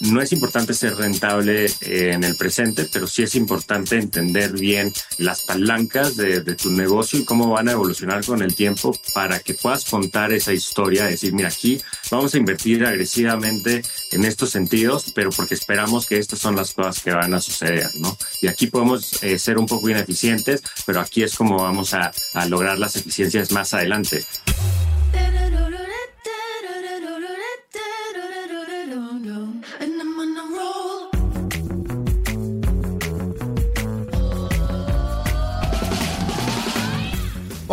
no es importante ser rentable eh, en el presente, pero sí es importante entender bien las palancas de, tu negocio y cómo van a evolucionar con el tiempo para que puedas contar esa historia, decir, mira, aquí vamos a invertir agresivamente en estos sentidos, pero porque esperamos que estas son las cosas que van a suceder, ¿no? Y aquí podemos eh, ser un poco ineficientes, pero aquí es como vamos a, a lograr las eficiencias más adelante.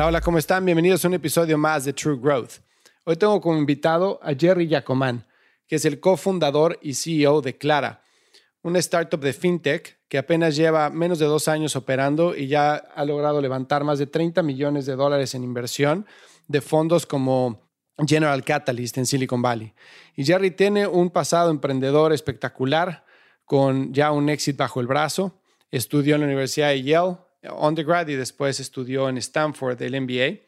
Hola, hola, ¿cómo están? Bienvenidos a un episodio más de True Growth. Hoy tengo como invitado a Jerry Yacomán, que es el cofundador y CEO de Clara, una startup de fintech que apenas lleva menos de dos años operando y ya ha logrado levantar más de 30 millones de dólares en inversión de fondos como General Catalyst en Silicon Valley. Y Jerry tiene un pasado emprendedor espectacular con ya un éxito bajo el brazo. Estudió en la Universidad de Yale, undergrad y después estudió en Stanford el MBA.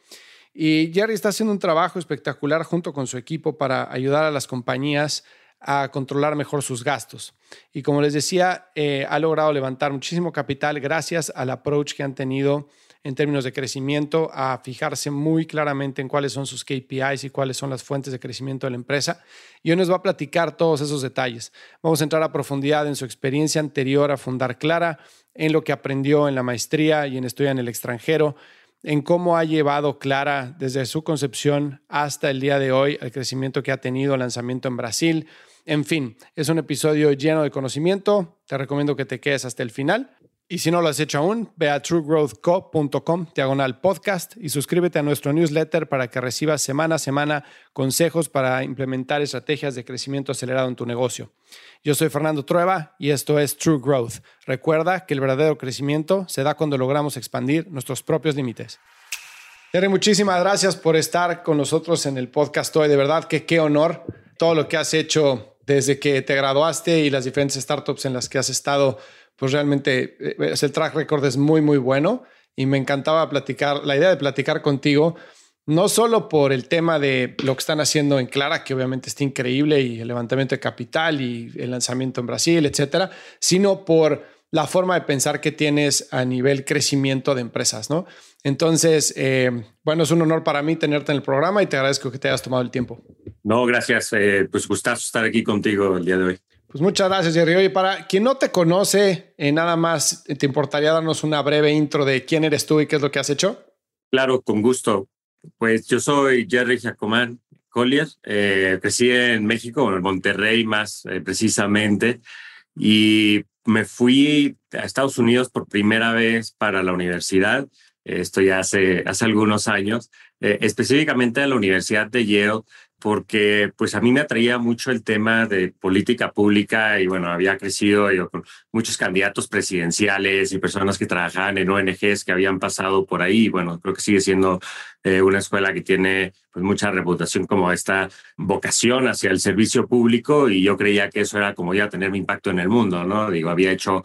Y Jerry está haciendo un trabajo espectacular junto con su equipo para ayudar a las compañías a controlar mejor sus gastos. Y como les decía, eh, ha logrado levantar muchísimo capital gracias al approach que han tenido en términos de crecimiento, a fijarse muy claramente en cuáles son sus KPIs y cuáles son las fuentes de crecimiento de la empresa. Y hoy nos va a platicar todos esos detalles. Vamos a entrar a profundidad en su experiencia anterior a fundar Clara, en lo que aprendió en la maestría y en estudia en el extranjero, en cómo ha llevado Clara desde su concepción hasta el día de hoy, el crecimiento que ha tenido, el lanzamiento en Brasil. En fin, es un episodio lleno de conocimiento. Te recomiendo que te quedes hasta el final. Y si no lo has hecho aún, ve a truegrowthco.com, diagonal podcast, y suscríbete a nuestro newsletter para que recibas semana a semana consejos para implementar estrategias de crecimiento acelerado en tu negocio. Yo soy Fernando Trueba y esto es True Growth. Recuerda que el verdadero crecimiento se da cuando logramos expandir nuestros propios límites. Tere, muchísimas gracias por estar con nosotros en el podcast hoy. De verdad que qué honor todo lo que has hecho desde que te graduaste y las diferentes startups en las que has estado pues realmente eh, el track record es muy, muy bueno y me encantaba platicar, la idea de platicar contigo, no solo por el tema de lo que están haciendo en Clara, que obviamente está increíble, y el levantamiento de capital y el lanzamiento en Brasil, etcétera, sino por la forma de pensar que tienes a nivel crecimiento de empresas, ¿no? Entonces, eh, bueno, es un honor para mí tenerte en el programa y te agradezco que te hayas tomado el tiempo. No, gracias. Eh, pues gustazo estar aquí contigo el día de hoy. Pues muchas gracias, Jerry. Oye, para quien no te conoce, eh, nada más, ¿te importaría darnos una breve intro de quién eres tú y qué es lo que has hecho? Claro, con gusto. Pues yo soy Jerry Jacomán Collier, eh, crecí en México, en Monterrey más eh, precisamente, y me fui a Estados Unidos por primera vez para la universidad. Esto ya hace, hace algunos años, específicamente a la Universidad de Yale, porque pues a mí me atraía mucho el tema de política pública y bueno, había crecido yo, con muchos candidatos presidenciales y personas que trabajaban en ONGs que habían pasado por ahí. Bueno, creo que sigue siendo eh, una escuela que tiene pues mucha reputación como esta vocación hacia el servicio público y yo creía que eso era como ya tener mi impacto en el mundo, ¿no? Digo, había hecho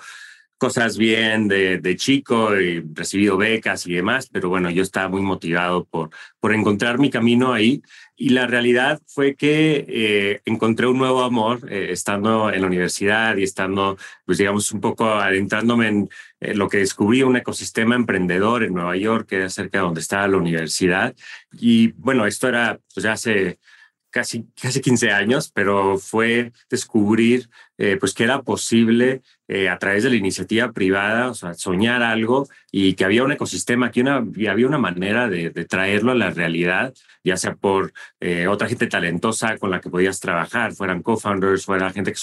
cosas bien de, de, chico y recibido becas y demás, pero bueno, yo estaba muy motivado por, por encontrar mi camino ahí y la realidad fue que eh, encontré un nuevo amor eh, estando en la universidad y estando, pues digamos, un poco adentrándome en lo que descubrí, un ecosistema emprendedor en Nueva York, que era cerca de donde estaba la universidad. Y bueno, esto era pues ya hace casi, casi 15 años, pero fue descubrir eh, pues que era posible eh, a través de la iniciativa privada, o sea, soñar algo y que había un ecosistema, que una, había una manera de, traerlo a la realidad, ya sea por eh, otra gente talentosa con la que podías trabajar, fueran co-founders, fuera gente que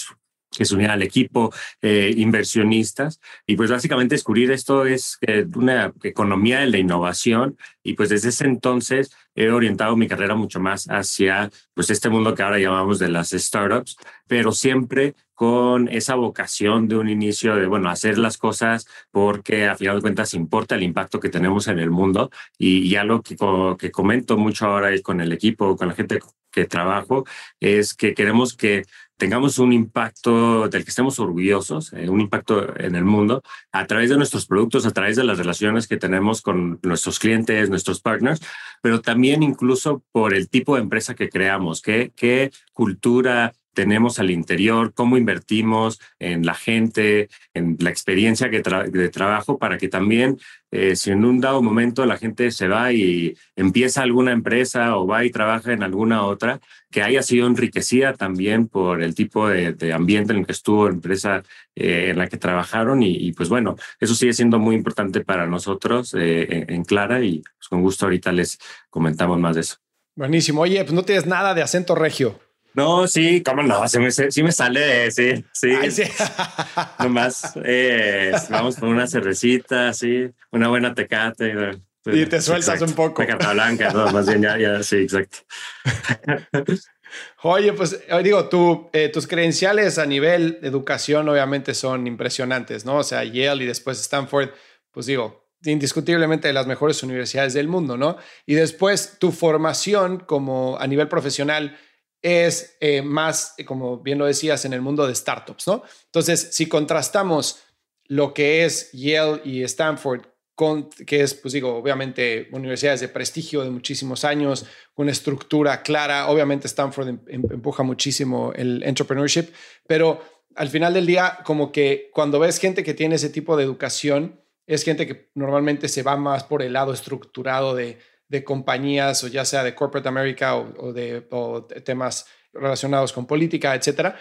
que se uniera al equipo, eh, inversionistas. Y pues básicamente descubrir esto es eh, una economía de la innovación. Y pues desde ese entonces he orientado mi carrera mucho más hacia pues este mundo que ahora llamamos de las startups, pero siempre con esa vocación de un inicio de, bueno, hacer las cosas porque a final de cuentas importa el impacto que tenemos en el mundo. Y ya lo que, que comento mucho ahora con el equipo, con la gente que trabajo, es que queremos que tengamos un impacto del que estemos orgullosos, eh, un impacto en el mundo a través de nuestros productos, a través de las relaciones que tenemos con nuestros clientes, nuestros partners, pero también incluso por el tipo de empresa que creamos, qué, qué cultura tenemos al interior, cómo invertimos en la gente, en la experiencia que de trabajo, para que también, eh, si en un dado momento la gente se va y empieza alguna empresa o va y trabaja en alguna otra, que haya sido enriquecida también por el tipo de, ambiente en el que estuvo empresa eh, en la que trabajaron. Y, pues bueno, eso sigue siendo muy importante para nosotros eh, en, Clara y pues con gusto ahorita les comentamos más de eso. Buenísimo. Oye, pues no tienes nada de acento regio. No, sí, cómo no, sí me, sí me sale, sí, sí. sí. Nomás eh, vamos con una cervecita, sí, una buena tecate. y te sueltas un poco. Carta blanca, no, más bien ya, ya, sí, exacto. Oye, pues digo, tú, eh, tus credenciales a nivel de educación obviamente son impresionantes, ¿no? O sea, Yale y después Stanford, pues digo, indiscutiblemente de las mejores universidades del mundo, ¿no? Y después tu formación como a nivel profesional es eh, más, como bien lo decías, en el mundo de startups, ¿no? Entonces, si contrastamos lo que es Yale y Stanford, con, que es, pues digo, obviamente universidades de prestigio de muchísimos años, una estructura clara, obviamente Stanford em, em, empuja muchísimo el entrepreneurship, pero al final del día, como que cuando ves gente que tiene ese tipo de educación, es gente que normalmente se va más por el lado estructurado de de compañías, o ya sea de Corporate America o, de temas relacionados con política, etcétera.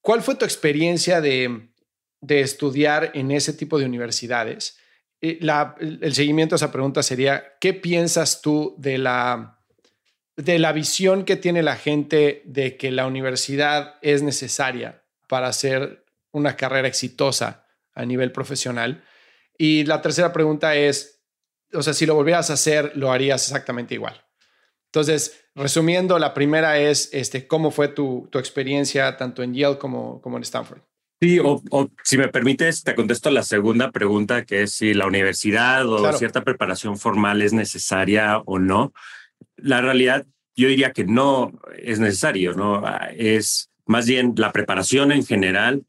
¿Cuál fue tu experiencia de, estudiar en ese tipo de universidades? La, el seguimiento a esa pregunta sería, ¿qué piensas tú de la, de la visión que tiene la gente de que la universidad es necesaria para hacer una carrera exitosa a nivel profesional? Y la tercera pregunta es, o sea, si lo volvieras a hacer, lo harías exactamente igual. Entonces, resumiendo, la primera es, este, ¿cómo fue tu, tu experiencia tanto en Yale como, como en Stanford? Sí, o, si me permites, te contesto la segunda pregunta, que es si la universidad o cierta preparación formal es necesaria o no. La realidad, yo diría que no es necesario, ¿no? Es más bien la preparación en general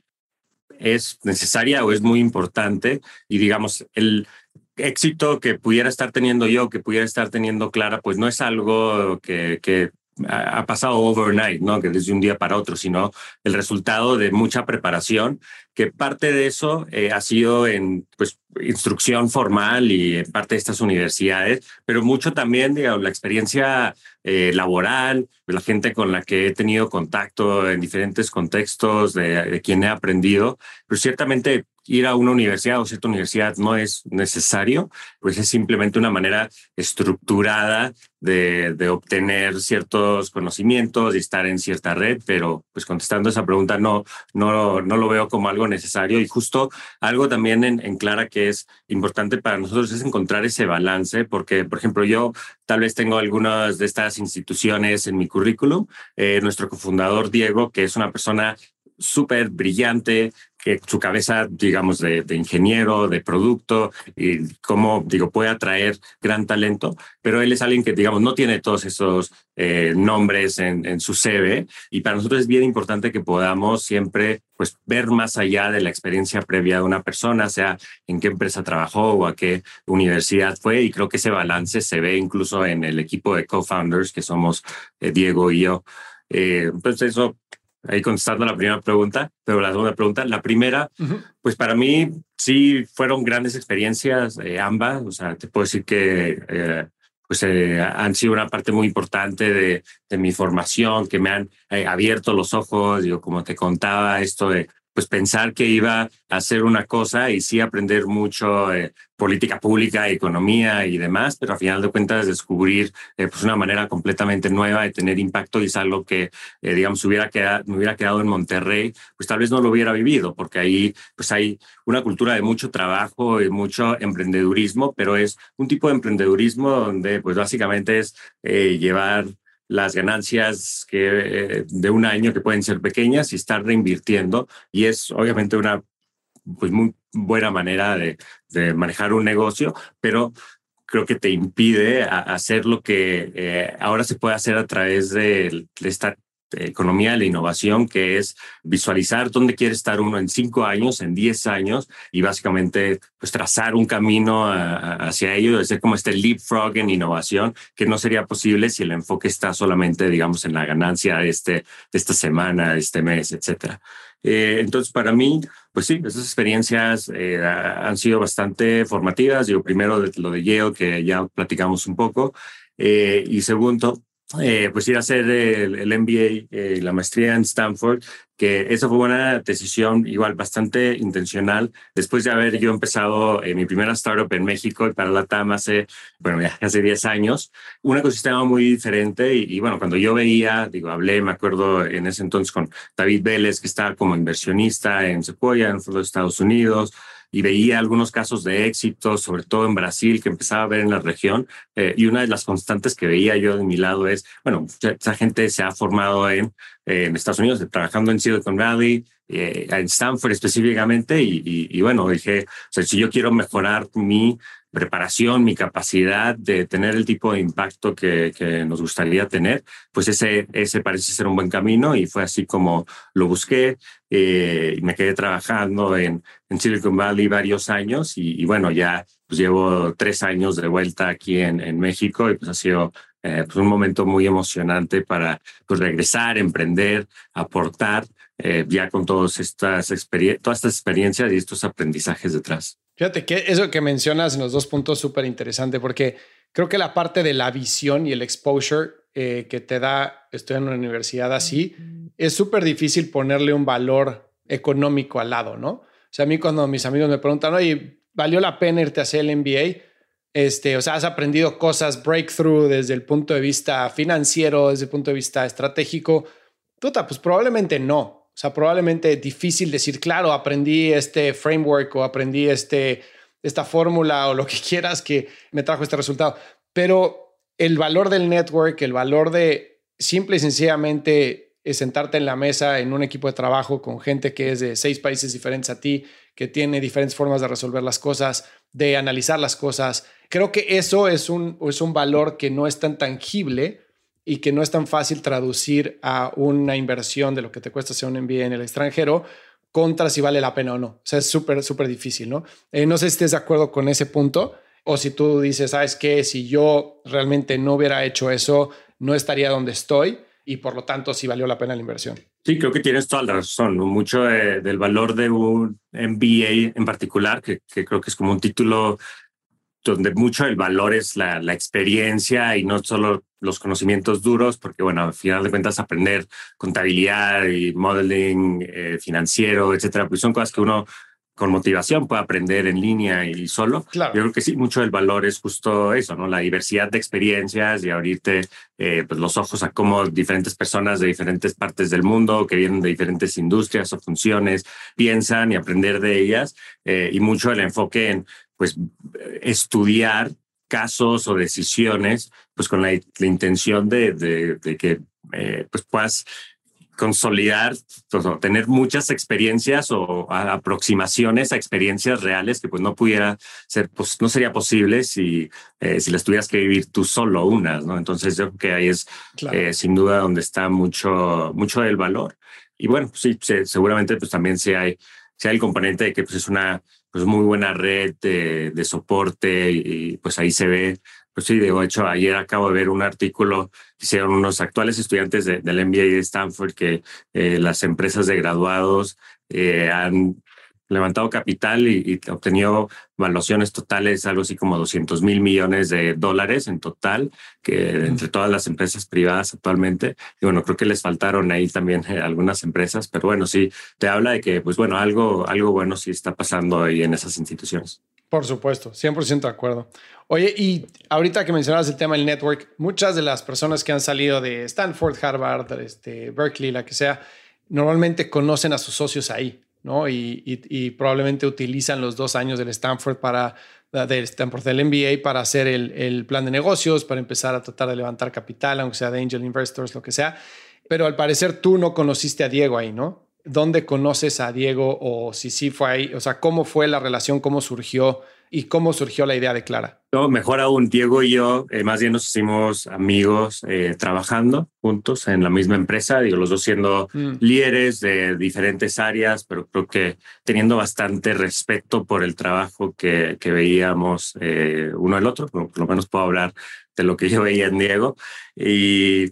es necesaria o es muy importante y digamos, el, éxito que pudiera estar teniendo yo, que pudiera estar teniendo Clara, pues no es algo que, que ha pasado overnight, ¿no? Que desde un día para otro, sino el resultado de mucha preparación, que parte de eso eh, ha sido en pues, instrucción formal y en parte de estas universidades, pero mucho también, digamos, la experiencia eh, laboral, la gente con la que he tenido contacto en diferentes contextos, de, de quien he aprendido, pero ciertamente ir a una universidad o cierta universidad no es necesario, pues es simplemente una manera estructurada de, de, obtener ciertos conocimientos y estar en cierta red, pero pues contestando esa pregunta no, no, no lo veo como algo necesario. Y justo algo también en, en, Clara que es importante para nosotros es encontrar ese balance, porque por ejemplo yo tal vez tengo algunas de estas instituciones en mi currículum, eh, nuestro cofundador Diego, que es una persona súper brillante, que su cabeza, digamos, de, ingeniero, de producto, y cómo, digo, puede atraer gran talento, pero él es alguien que, digamos, no tiene todos esos eh, nombres en, su CV, y para nosotros es bien importante que podamos siempre, pues, ver más allá de la experiencia previa de una persona, sea en qué empresa trabajó o a qué universidad fue, y creo que ese balance se ve incluso en el equipo de co-founders, que somos eh, Diego y yo. Eh, entonces, eso ahí contestando la primera pregunta, pero la segunda pregunta, la primera, pues para mí sí fueron grandes experiencias eh, ambas, o sea, te puedo decir que eh, pues eh, han sido una parte muy importante de, de mi formación, que me han eh, abierto los ojos, digo, como te contaba, esto de pues pensar que iba a hacer una cosa y sí aprender mucho eh, política pública, economía y demás, pero a final de cuentas descubrir eh, pues una manera completamente nueva de tener impacto y es algo que, eh, digamos, hubiera quedado, me hubiera quedado en Monterrey, pues tal vez no lo hubiera vivido, porque ahí pues hay una cultura de mucho trabajo y mucho emprendedurismo, pero es un tipo de emprendedurismo donde pues básicamente es llevar las ganancias que, eh, de un año que pueden ser pequeñas y estar reinvirtiendo. Y es obviamente una pues, muy buena manera de, manejar un negocio, pero creo que te impide hacer lo que eh, ahora se puede hacer a través de esta economía de la innovación, que es visualizar dónde quiere estar uno en cinco años, en diez años, y básicamente pues trazar un camino hacia ello, ser como este leapfrog en innovación, que no sería posible si el enfoque está solamente, digamos, en la ganancia de, este, de esta semana, de este mes, etcétera. Eh, entonces, para mí, pues sí, esas experiencias eh, han sido bastante formativas. Yo primero lo de Yale, que ya platicamos un poco, eh, y segundo, eh, pues ir a hacer el, el MBA, eh, la maestría en Stanford, que esa fue una decisión igual bastante intencional. Después de haber yo empezado eh, mi primera startup en México y para la TAM hace, bueno, ya hace 10 años, un ecosistema muy diferente y, y, bueno, cuando yo veía, digo, hablé, me acuerdo en ese entonces con David Vélez, que estaba como inversionista en Sequoia, en los Estados Unidos, y veía algunos casos de éxito, sobre todo en Brasil, que empezaba a ver en la región. Eh, y una de las constantes que veía yo de mi lado es, bueno, esa gente se ha formado en, eh, en Estados Unidos, trabajando en Silicon Valley, eh, en Stanford específicamente, y, y, y, bueno, dije, o sea, si yo quiero mejorar mi preparación, mi capacidad de tener el tipo de impacto que, que, nos gustaría tener, pues ese, ese parece ser un buen camino y fue así como lo busqué eh, y me quedé trabajando en, en Silicon Valley varios años y, y, bueno, ya pues llevo tres años de vuelta aquí en, en México y pues ha sido eh, pues un momento muy emocionante para pues, regresar, emprender, aportar, eh, ya con todas estas, todas estas experiencias y estos aprendizajes detrás. Fíjate que eso que mencionas en los dos puntos súper interesante porque creo que la parte de la visión y el exposure eh, que te da estoy en una universidad así es súper difícil ponerle un valor económico al lado, ¿no? O sea, a mí cuando mis amigos me preguntan, oye, ¿valió la pena irte a hacer el MBA? Este, o sea, has aprendido cosas breakthrough desde el punto de vista financiero, desde el punto de vista estratégico. Tuta, pues probablemente no. O sea, probablemente difícil decir, claro, aprendí este framework o aprendí este, esta fórmula o lo que quieras que me trajo este resultado. Pero el valor del network, el valor de simple y sencillamente sentarte en la mesa en un equipo de trabajo con gente que es de seis países diferentes a ti, que tiene diferentes formas de resolver las cosas, de analizar las cosas. Creo que eso es un, es un valor que no es tan tangible y que no es tan fácil traducir a una inversión de lo que te cuesta hacer un MBA en el extranjero contra si vale la pena o no. O sea, es súper, súper difícil, ¿no? Eh, no sé si estés de acuerdo con ese punto o si tú dices, ¿sabes qué? Si yo realmente no hubiera hecho eso, no estaría donde estoy y por lo tanto sí valió la pena la inversión. Sí, creo que tienes toda la razón. Mucho de, del valor de un MBA en particular, que, creo que es como un título donde mucho el valor es la, la, experiencia y no solo los conocimientos duros, porque bueno, al final de cuentas aprender contabilidad y modeling eh, financiero, etcétera, pues son cosas que uno con motivación puede aprender en línea y solo. Claro. Yo creo que sí, mucho del valor es justo eso, ¿no? La diversidad de experiencias y abrirte eh, pues los ojos a cómo diferentes personas de diferentes partes del mundo, que vienen de diferentes industrias o funciones, piensan y aprender de ellas. Eh, y mucho el enfoque en pues estudiar casos o decisiones, pues con la, la intención de, de, de que eh, pues puedas consolidar, pues, o tener muchas experiencias o aproximaciones a experiencias reales que pues no pudiera ser, pues no sería posible si, eh, si las tuvieras que vivir tú solo unas, ¿no? Entonces yo creo que ahí es claro. eh, sin duda donde está mucho, mucho del valor. Y bueno, pues, sí, seguramente pues también sí hay, sí hay el componente de que pues es una pues muy buena red de, de soporte y, pues ahí se ve. Pues sí, de hecho, ayer acabo de ver un artículo que hicieron unos actuales estudiantes de, del MBA de Stanford que eh, las empresas de graduados eh, han levantado capital y, obtenido valuaciones totales, algo así como 200 mil millones de dólares en total, que entre todas las empresas privadas actualmente. Y bueno, creo que les faltaron ahí también eh, algunas empresas, pero bueno, sí, te habla de que, pues bueno, algo, algo bueno sí está pasando ahí en esas instituciones. Por supuesto, 100% de acuerdo. Oye, y ahorita que mencionabas el tema del network, muchas de las personas que han salido de Stanford, Harvard, este, Berkeley, la que sea, normalmente conocen a sus socios ahí, ¿no? Y, probablemente utilizan los dos años del Stanford para del Stanford del MBA para hacer el, el, plan de negocios, para empezar a tratar de levantar capital, aunque sea de angel investors, lo que sea. Pero al parecer tú no conociste a Diego ahí, ¿no? ¿Dónde conoces a Diego o si sí fue ahí? O sea, ¿cómo fue la relación? ¿Cómo surgió? Y cómo surgió la idea de Clara? No, mejor aún, Diego y yo, eh, más bien nos hicimos amigos eh, trabajando juntos en la misma empresa, digo, los dos siendo mm. líderes de diferentes áreas, pero creo que teniendo bastante respeto por el trabajo que, que veíamos eh, uno al otro, por lo menos puedo hablar de lo que yo veía en Diego. Y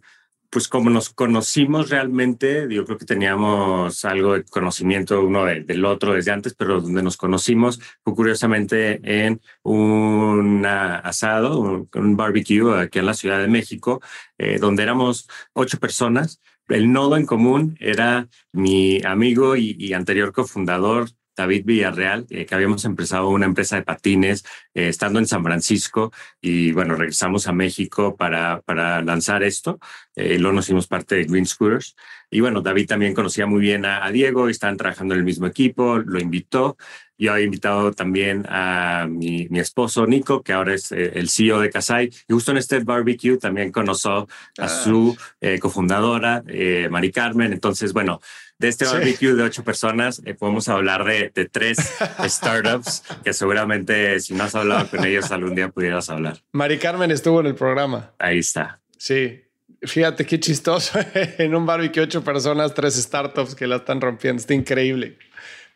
pues como nos conocimos realmente, yo creo que teníamos algo de conocimiento uno del otro desde antes, pero donde nos conocimos fue curiosamente en un asado, un, barbecue aquí en la Ciudad de México, eh, donde éramos ocho personas. El nodo en común era mi amigo y anterior cofundador David Villarreal, eh, que habíamos empezado una empresa de patines eh, estando en San Francisco y bueno, regresamos a México para, para lanzar esto. Eh, luego nos hicimos parte de Green Scooters. Y bueno, David también conocía muy bien a, Diego y estaban trabajando en el mismo equipo, lo invitó. Yo había invitado también a mi, mi esposo Nico, que ahora es el CEO de Casai. Y justo en este barbecue también conoció a ah. su cofundadora, Mari Carmen. Entonces, bueno, de este barbecue de ocho personas, eh, podemos hablar de, tres startups que seguramente si no has hablado con ellos algún día pudieras hablar. Mari Carmen estuvo en el programa. Ahí está. Sí. Fíjate qué chistoso. en un barbecue, ocho personas, tres startups que la están rompiendo. Está increíble.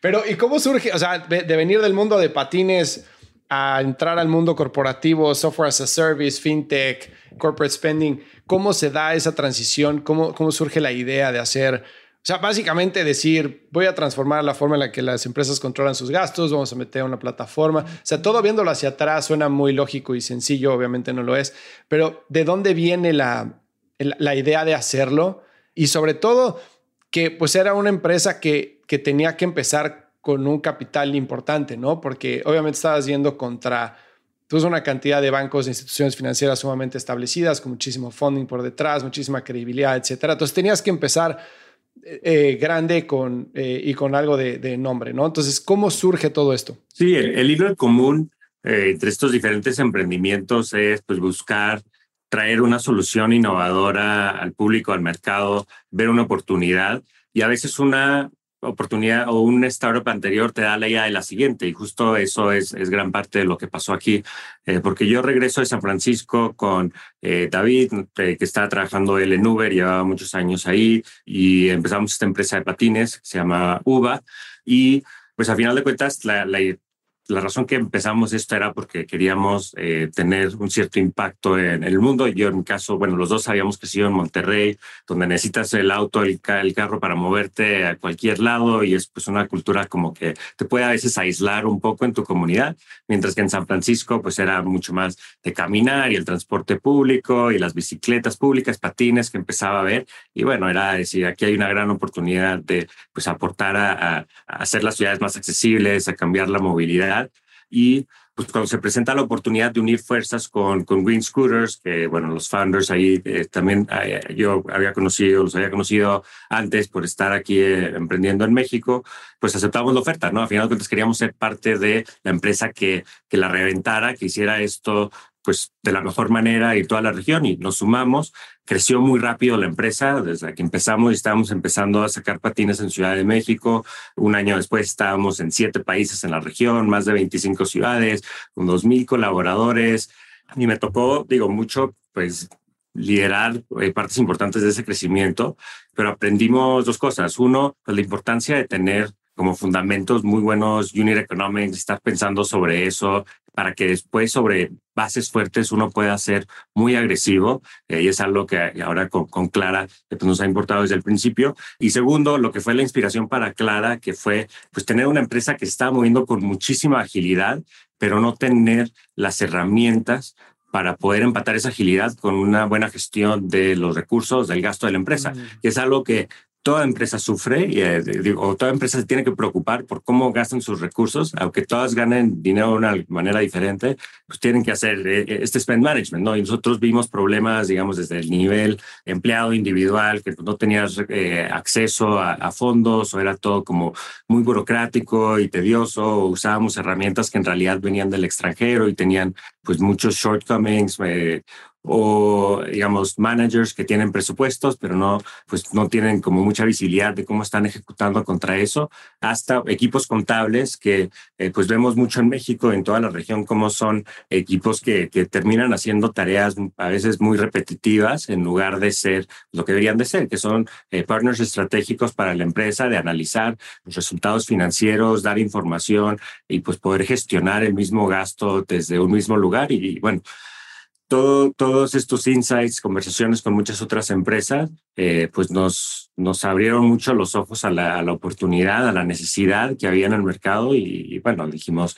Pero, ¿y cómo surge? O sea, de, venir del mundo de patines a entrar al mundo corporativo, software as a service, fintech, corporate spending, ¿cómo se da esa transición? ¿Cómo, cómo surge la idea de hacer o sea, básicamente decir, voy a transformar la forma en la que las empresas controlan sus gastos, vamos a meter una plataforma. O sea, todo viéndolo hacia atrás suena muy lógico y sencillo, obviamente no lo es, pero ¿de dónde viene la, la idea de hacerlo? Y sobre todo, que pues era una empresa que, que tenía que empezar con un capital importante, ¿no? Porque obviamente estabas yendo contra pues, una cantidad de bancos e instituciones financieras sumamente establecidas, con muchísimo funding por detrás, muchísima credibilidad, etcétera. Entonces tenías que empezar eh, grande con, eh, y con algo de, nombre, ¿no? Entonces, ¿cómo surge todo esto? Sí, el, hilo común eh, entre estos diferentes emprendimientos es pues, buscar traer una solución innovadora al público, al mercado, ver una oportunidad y a veces una oportunidad o un startup anterior te da la idea de la siguiente y justo eso es, es gran parte de lo que pasó aquí, eh, porque yo regreso de San Francisco con eh, David, eh, que estaba trabajando él en Uber, llevaba muchos años ahí y empezamos esta empresa de patines, se llama UBA y pues a final de cuentas la, la, la razón que empezamos esto era porque queríamos eh, tener un cierto impacto en el mundo. Yo en mi caso, bueno, los dos habíamos crecido en Monterrey, donde necesitas el auto, el, el, carro para moverte a cualquier lado y es pues una cultura como que te puede a veces aislar un poco en tu comunidad, mientras que en San Francisco pues era mucho más de caminar y el transporte público y las bicicletas públicas, patines que empezaba a ver. Y bueno, era decir, aquí hay una gran oportunidad de pues aportar a, a hacer las ciudades más accesibles, a cambiar la movilidad y pues cuando se presenta la oportunidad de unir fuerzas con, con Green Scooters, que bueno, los founders ahí eh, también eh, yo había conocido, los había conocido antes por estar aquí eh, emprendiendo en México, pues aceptamos la oferta, ¿no? A final de cuentas queríamos ser parte de la empresa que, que la reventara, que hiciera esto pues de la mejor manera y toda la región y nos sumamos. Creció muy rápido la empresa desde que empezamos y estábamos empezando a sacar patines en Ciudad de México. Un año después estábamos en siete países en la región, más de 25 ciudades, con 2.000 colaboradores. Y me tocó, digo, mucho, pues liderar eh, partes importantes de ese crecimiento, pero aprendimos dos cosas. Uno, pues, la importancia de tener como fundamentos muy buenos unit economics, estar pensando sobre eso, para que después sobre bases fuertes uno pueda ser muy agresivo eh, y es algo que ahora con, Clara pues, nos ha importado desde el principio. Y segundo, lo que fue la inspiración para Clara, que fue pues tener una empresa que está moviendo con muchísima agilidad, pero no tener las herramientas para poder empatar esa agilidad con una buena gestión de los recursos, del gasto de la empresa, mm. que es algo que toda empresa sufre y eh, digo, toda empresa se tiene que preocupar por cómo gastan sus recursos, aunque todas ganen dinero de una manera diferente, pues tienen que hacer eh, eh, este spend management, ¿no? Y nosotros vimos problemas, digamos, desde el nivel empleado individual, que no tenías acceso a, fondos o era todo como muy burocrático y tedioso, o usábamos herramientas que en realidad venían del extranjero y tenían pues muchos shortcomings, o digamos managers que tienen presupuestos pero no pues no tienen como mucha visibilidad de cómo están ejecutando contra eso hasta equipos contables que eh, pues vemos mucho en México en toda la región como son equipos que, que, terminan haciendo tareas a veces muy repetitivas en lugar de ser lo que deberían de ser que son eh, partners estratégicos para la empresa de analizar los resultados financieros dar información y pues poder gestionar el mismo gasto desde un mismo lugar y bueno todo, todos estos insights, conversaciones con muchas otras empresas, eh, pues nos, nos abrieron mucho los ojos a la, oportunidad, a la necesidad que había en el mercado y, bueno, dijimos,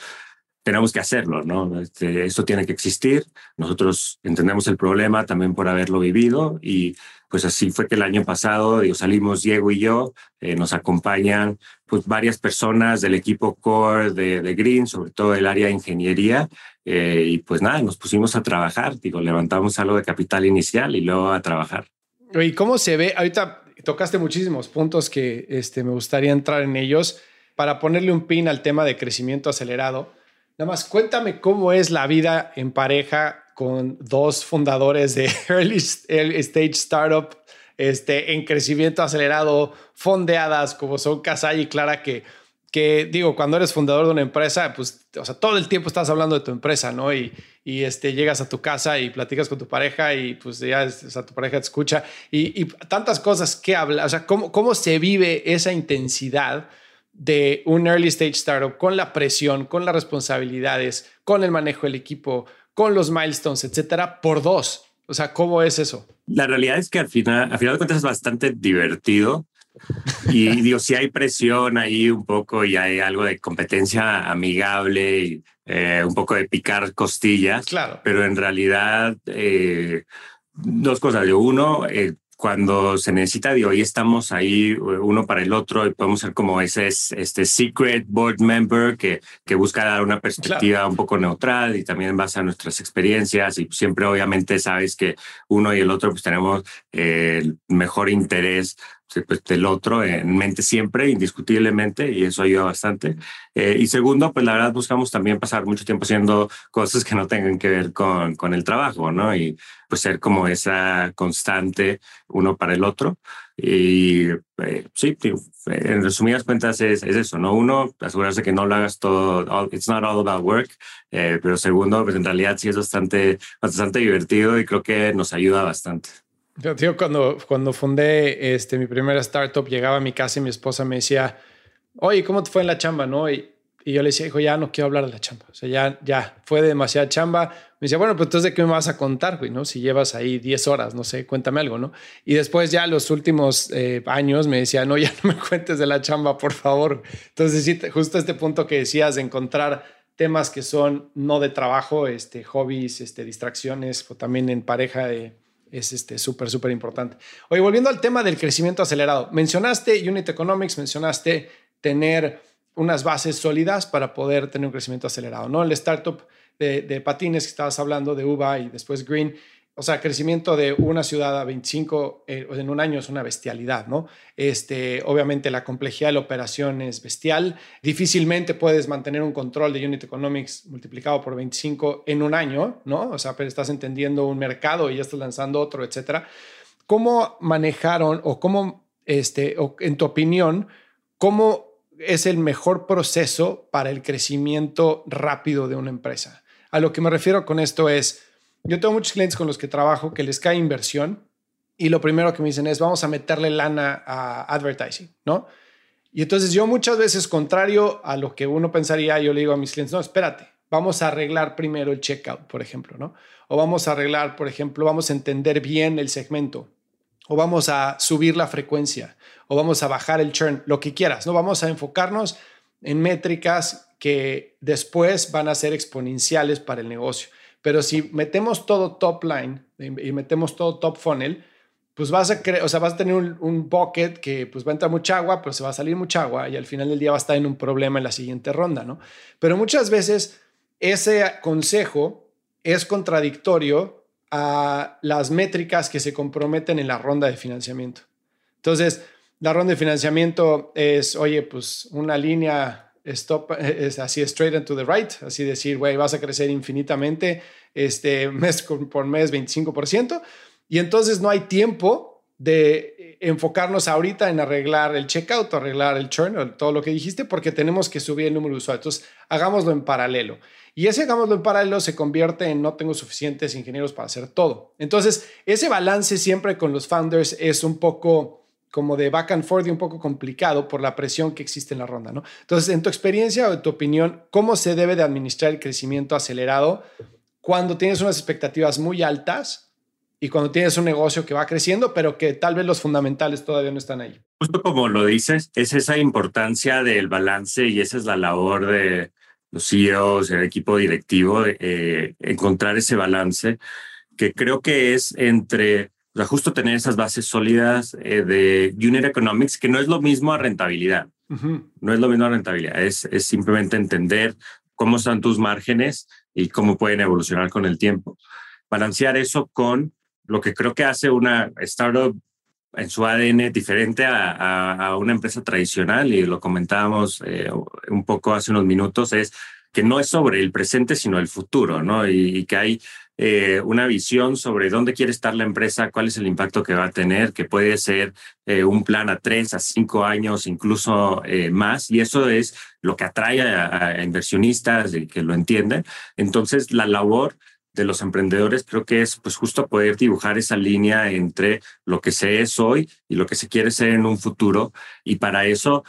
tenemos que hacerlo, ¿no? Este, esto tiene que existir. Nosotros entendemos el problema también por haberlo vivido y pues así fue que el año pasado digo, salimos Diego y yo, eh, nos acompañan pues varias personas del equipo core de, de Green, sobre todo el área de ingeniería, eh, y pues nada, nos pusimos a trabajar, digo, levantamos algo de capital inicial y luego a trabajar. ¿Y cómo se ve? Ahorita tocaste muchísimos puntos que este, me gustaría entrar en ellos para ponerle un pin al tema de crecimiento acelerado. Nada más cuéntame cómo es la vida en pareja con dos fundadores de early, stage startup este, en crecimiento acelerado, fondeadas como son Casay y Clara, que que digo, cuando eres fundador de una empresa, pues, o sea, todo el tiempo estás hablando de tu empresa, ¿no? Y, y este, llegas a tu casa y platicas con tu pareja y pues ya, o sea, tu pareja te escucha y, tantas cosas que habla, o sea, ¿cómo, cómo se vive esa intensidad de un early stage startup con la presión, con las responsabilidades, con el manejo del equipo, con los milestones, etcétera, por dos. O sea, ¿cómo es eso? La realidad es que al final, al final de cuentas es bastante divertido y digo, si hay presión ahí un poco y hay algo de competencia amigable y eh, un poco de picar costillas. Claro. Pero en realidad, eh, dos cosas. de uno, eh, cuando se necesita, digo, hoy estamos ahí uno para el otro y podemos ser como ese este secret board member que, que busca dar una perspectiva un poco neutral y también en base a nuestras experiencias y siempre obviamente sabes que uno y el otro pues tenemos el mejor interés pues, del otro en mente siempre, indiscutiblemente, y eso ayuda bastante. Eh, y segundo, pues la verdad buscamos también pasar mucho tiempo haciendo cosas que no tengan que ver con, con el trabajo, ¿no? Y pues ser como esa constante uno para el otro. Y eh, sí, en resumidas cuentas es, es, eso, ¿no? Uno, asegurarse que no lo hagas todo, it's not all about work, eh, pero segundo, pues en realidad sí es bastante, bastante divertido y creo que nos ayuda bastante. Yo, cuando, cuando fundé este, mi primera startup, llegaba a mi casa y mi esposa me decía, oye, ¿cómo te fue en la chamba? ¿No? Y, y yo le decía, hijo, ya no quiero hablar de la chamba. O sea, ya, ya fue demasiada chamba. Me decía, bueno, pues entonces, ¿de qué me vas a contar, güey? ¿No? Si llevas ahí 10 horas, no sé, cuéntame algo, ¿no? Y después ya los últimos eh, años me decía, no, ya no me cuentes de la chamba, por favor. Entonces, sí, justo este punto que decías de encontrar temas que son no de trabajo, este, hobbies, este, distracciones, o también en pareja de es este súper, súper importante. Oye, volviendo al tema del crecimiento acelerado, mencionaste Unit Economics, mencionaste tener unas bases sólidas para poder tener un crecimiento acelerado, ¿no? El startup de, de patines que estabas hablando, de UBA y después Green, o sea, crecimiento de una ciudad a 25 eh, en un año es una bestialidad, ¿no? Este, obviamente la complejidad de la operación es bestial. Difícilmente puedes mantener un control de unit economics multiplicado por 25 en un año, ¿no? O sea, pero estás entendiendo un mercado y ya estás lanzando otro, etcétera. ¿Cómo manejaron o cómo, este, o en tu opinión, cómo es el mejor proceso para el crecimiento rápido de una empresa? A lo que me refiero con esto es yo tengo muchos clientes con los que trabajo que les cae inversión y lo primero que me dicen es vamos a meterle lana a advertising, ¿no? Y entonces yo muchas veces, contrario a lo que uno pensaría, yo le digo a mis clientes, no, espérate, vamos a arreglar primero el checkout, por ejemplo, ¿no? O vamos a arreglar, por ejemplo, vamos a entender bien el segmento, o vamos a subir la frecuencia, o vamos a bajar el churn, lo que quieras, ¿no? Vamos a enfocarnos en métricas que después van a ser exponenciales para el negocio. Pero si metemos todo top line y metemos todo top funnel, pues vas a, o sea, vas a tener un, bucket que pues va a entrar mucha agua, pero se va a salir mucha agua y al final del día va a estar en un problema en la siguiente ronda, ¿no? Pero muchas veces ese consejo es contradictorio a las métricas que se comprometen en la ronda de financiamiento. Entonces, la ronda de financiamiento es, oye, pues una línea stop, es así straight and to the right, así decir, güey, vas a crecer infinitamente este mes por mes 25%, y entonces no hay tiempo de enfocarnos ahorita en arreglar el checkout, arreglar el churn, todo lo que dijiste, porque tenemos que subir el número de usuarios. Entonces, hagámoslo en paralelo. Y ese hagámoslo en paralelo se convierte en no tengo suficientes ingenieros para hacer todo. Entonces, ese balance siempre con los founders es un poco como de back and forth y un poco complicado por la presión que existe en la ronda, ¿no? Entonces, en tu experiencia o en tu opinión, ¿cómo se debe de administrar el crecimiento acelerado cuando tienes unas expectativas muy altas y cuando tienes un negocio que va creciendo, pero que tal vez los fundamentales todavía no están ahí? Justo como lo dices, es esa importancia del balance y esa es la labor de los CEOs, el equipo directivo, eh, encontrar ese balance que creo que es entre sea, justo tener esas bases sólidas eh, de unit economics, que no es lo mismo a rentabilidad. No es lo mismo a rentabilidad, es, es simplemente entender cómo están tus márgenes y cómo pueden evolucionar con el tiempo. Balancear eso con lo que creo que hace una startup en su ADN diferente a, a, una empresa tradicional, y lo comentábamos eh, un poco hace unos minutos, es que no es sobre el presente, sino el futuro, ¿no? y que hay eh, una visión sobre dónde quiere estar la empresa, cuál es el impacto que va a tener, que puede ser eh, un plan a tres, a cinco años, incluso eh, más. Y eso es lo que atrae a, inversionistas y que lo entienden. Entonces, la labor de los emprendedores creo que es pues justo poder dibujar esa línea entre lo que se es hoy y lo que se quiere ser en un futuro. Y para eso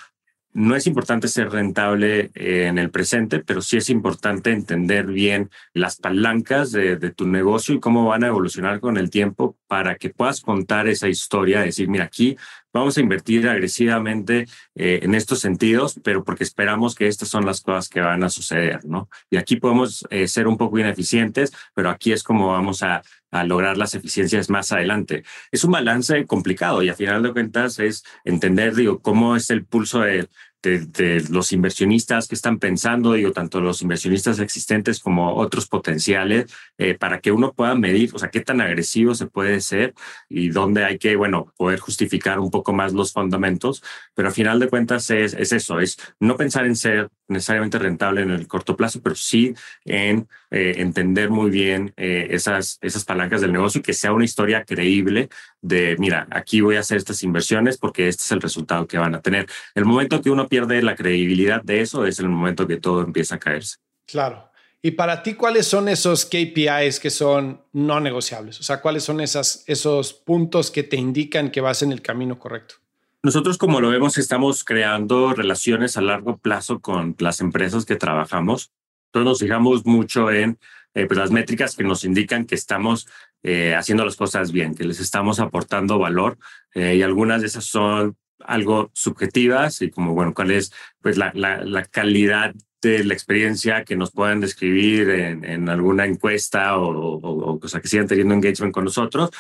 no es importante ser rentable eh, en el presente, pero sí es importante entender bien las palancas de, tu negocio y cómo van a evolucionar con el tiempo para que puedas contar esa historia, decir, mira, aquí vamos a invertir agresivamente eh, en estos sentidos, pero porque esperamos que estas son las cosas que van a suceder, ¿no? Y aquí podemos eh, ser un poco ineficientes, pero aquí es como vamos a, lograr las eficiencias más adelante. Es un balance complicado y a final de cuentas es entender, digo, cómo es el pulso de, de, los inversionistas que están pensando, digo, tanto los inversionistas existentes como otros potenciales, eh, para que uno pueda medir, o sea, qué tan agresivo se puede ser y dónde hay que, bueno, poder justificar un poco más los fundamentos, pero al final de cuentas es, es eso, es no pensar en ser necesariamente rentable en el corto plazo, pero sí en eh, entender muy bien eh, esas, esas palancas del negocio y que sea una historia creíble de, mira, aquí voy a hacer estas inversiones porque este es el resultado que van a tener. El momento que uno pierde la credibilidad de eso es el momento que todo empieza a caerse. Claro. Y para ti, ¿cuáles son esos KPIs que son no negociables? O sea, ¿cuáles son esas, esos puntos que te indican que vas en el camino correcto? Nosotros, como lo vemos, estamos creando relaciones a largo plazo con las empresas que trabajamos. Entonces nos fijamos mucho en eh, pues las métricas que nos indican que estamos eh, haciendo las cosas bien, que les estamos aportando valor eh, y algunas de esas son algo subjetivas y como, bueno, cuál es pues la, la, la calidad de la experiencia que nos puedan describir en, en alguna encuesta o, o, o, sea, que sigan teniendo engagement con nosotros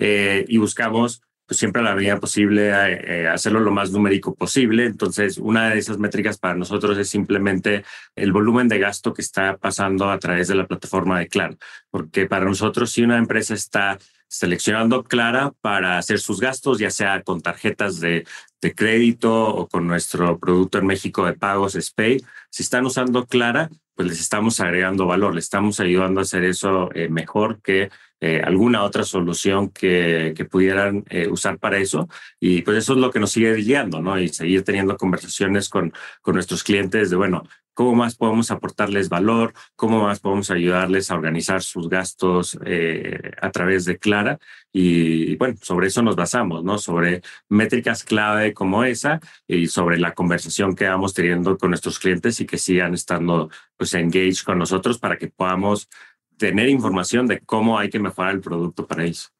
y buscamos pues siempre a la medida posible eh, hacerlo lo más numérico posible. Entonces, una de esas métricas para nosotros es simplemente el volumen de gasto que está pasando a través de la plataforma de Claro, porque para nosotros si una empresa está seleccionando Clara para hacer sus gastos, ya sea con tarjetas de, de crédito o con nuestro producto en México de pagos SPAY, si están usando Clara, pues les estamos agregando valor, les estamos ayudando a hacer eso eh, mejor que eh, alguna otra solución que, que pudieran eh, usar para eso. Y pues eso es lo que nos sigue guiando, ¿no? Y seguir teniendo conversaciones con, con nuestros clientes de, bueno, cómo más podemos aportarles valor, cómo más podemos ayudarles a organizar sus gastos eh, a través de Clara. Y bueno, sobre eso nos basamos, ¿no? Sobre métricas clave como esa y sobre la conversación que vamos teniendo con nuestros clientes y que sigan estando pues engaged con nosotros para que podamos tener información de cómo hay que mejorar el producto para ellos.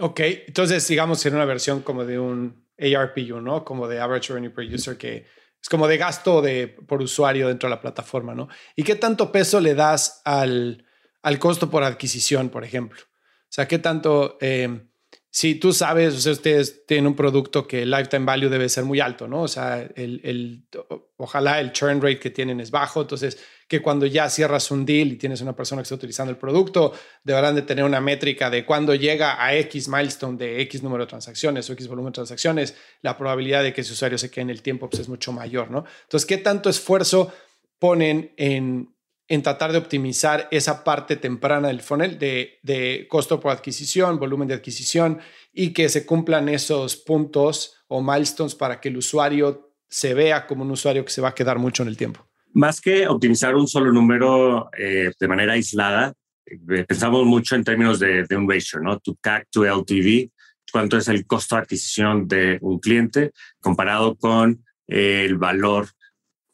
Ok, entonces digamos en una versión como de un ARPU, ¿no? Como de Average Revenue Per User que es como de gasto de, por usuario dentro de la plataforma, ¿no? ¿Y qué tanto peso le das al, al costo por adquisición, por ejemplo? O sea, ¿qué tanto, eh, si tú sabes, o sea, ustedes tienen un producto que el lifetime value debe ser muy alto, ¿no? O sea, el, ojalá el churn rate que tienen es bajo, entonces que cuando ya cierras un deal y tienes una persona que está utilizando el producto, deberán de tener una métrica de cuando llega a X milestone de X número de transacciones o X volumen de transacciones, la probabilidad de que ese usuario se quede en el tiempo pues, es mucho mayor, ¿no? Entonces, ¿qué tanto esfuerzo ponen en en tratar de optimizar esa parte temprana del funnel de, de, costo por adquisición, volumen de adquisición y que se cumplan esos puntos o milestones para que el usuario se vea como un usuario que se va a quedar mucho en el tiempo. Más que optimizar un solo número eh, de manera aislada, eh, pensamos mucho en términos de, de, un ratio, ¿no? Tu CAC, tu LTV, cuánto es el costo de adquisición de un cliente comparado con eh, el valor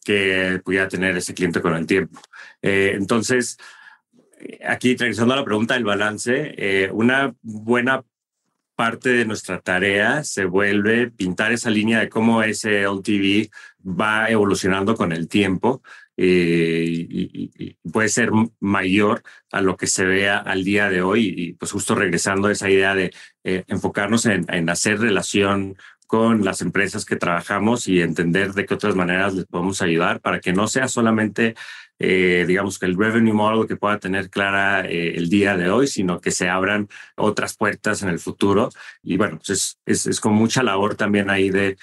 que pudiera tener ese cliente con el tiempo. Eh, entonces, aquí regresando a la pregunta del balance, eh, una buena parte de nuestra tarea se vuelve pintar esa línea de cómo ese LTV va evolucionando con el tiempo eh, y, puede ser mayor a lo que se vea al día de hoy. Y pues justo regresando a esa idea de eh, enfocarnos en, en, hacer relación con las empresas que trabajamos y entender de qué otras maneras les podemos ayudar para que no sea solamente, eh, digamos, que el revenue model que pueda tener clara el día de hoy, sino que se abran otras puertas en el futuro. Y bueno, pues es, es, con mucha labor también ahí de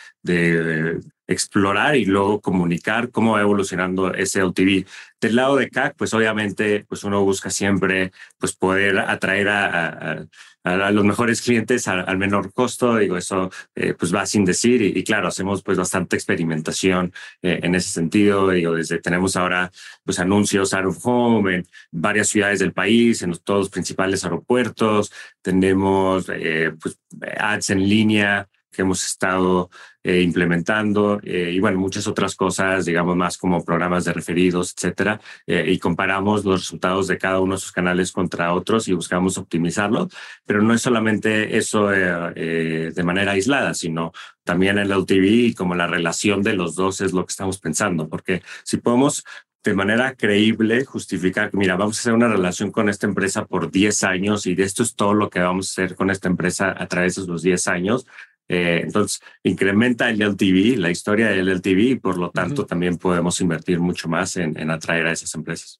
explorar y luego comunicar cómo va evolucionando ese LTV. Del lado de CAC, pues obviamente, pues uno busca siempre pues poder atraer a, los mejores clientes al, menor costo. Digo, eso eh, pues va sin decir y, y, claro, hacemos pues bastante experimentación eh, en ese sentido. Digo, desde tenemos ahora pues anuncios out of home en varias ciudades del país, en todos los principales aeropuertos. Tenemos eh, pues ads en línea que hemos estado eh, implementando eh, y bueno, muchas otras cosas, digamos, más como programas de referidos, etcétera, eh, y comparamos los resultados de cada uno de sus canales contra otros y buscamos optimizarlo, pero no es solamente eso eh, de manera aislada, sino también el LTV y como la relación de los dos es lo que estamos pensando, porque si podemos de manera creíble justificar, mira, vamos a hacer una relación con esta empresa por 10 años y de esto es todo lo que vamos a hacer con esta empresa a través de los 10 años, eh, entonces, incrementa el LTV, la historia del LTV, y por lo tanto uh -huh. también podemos invertir mucho más en, en, atraer a esas empresas.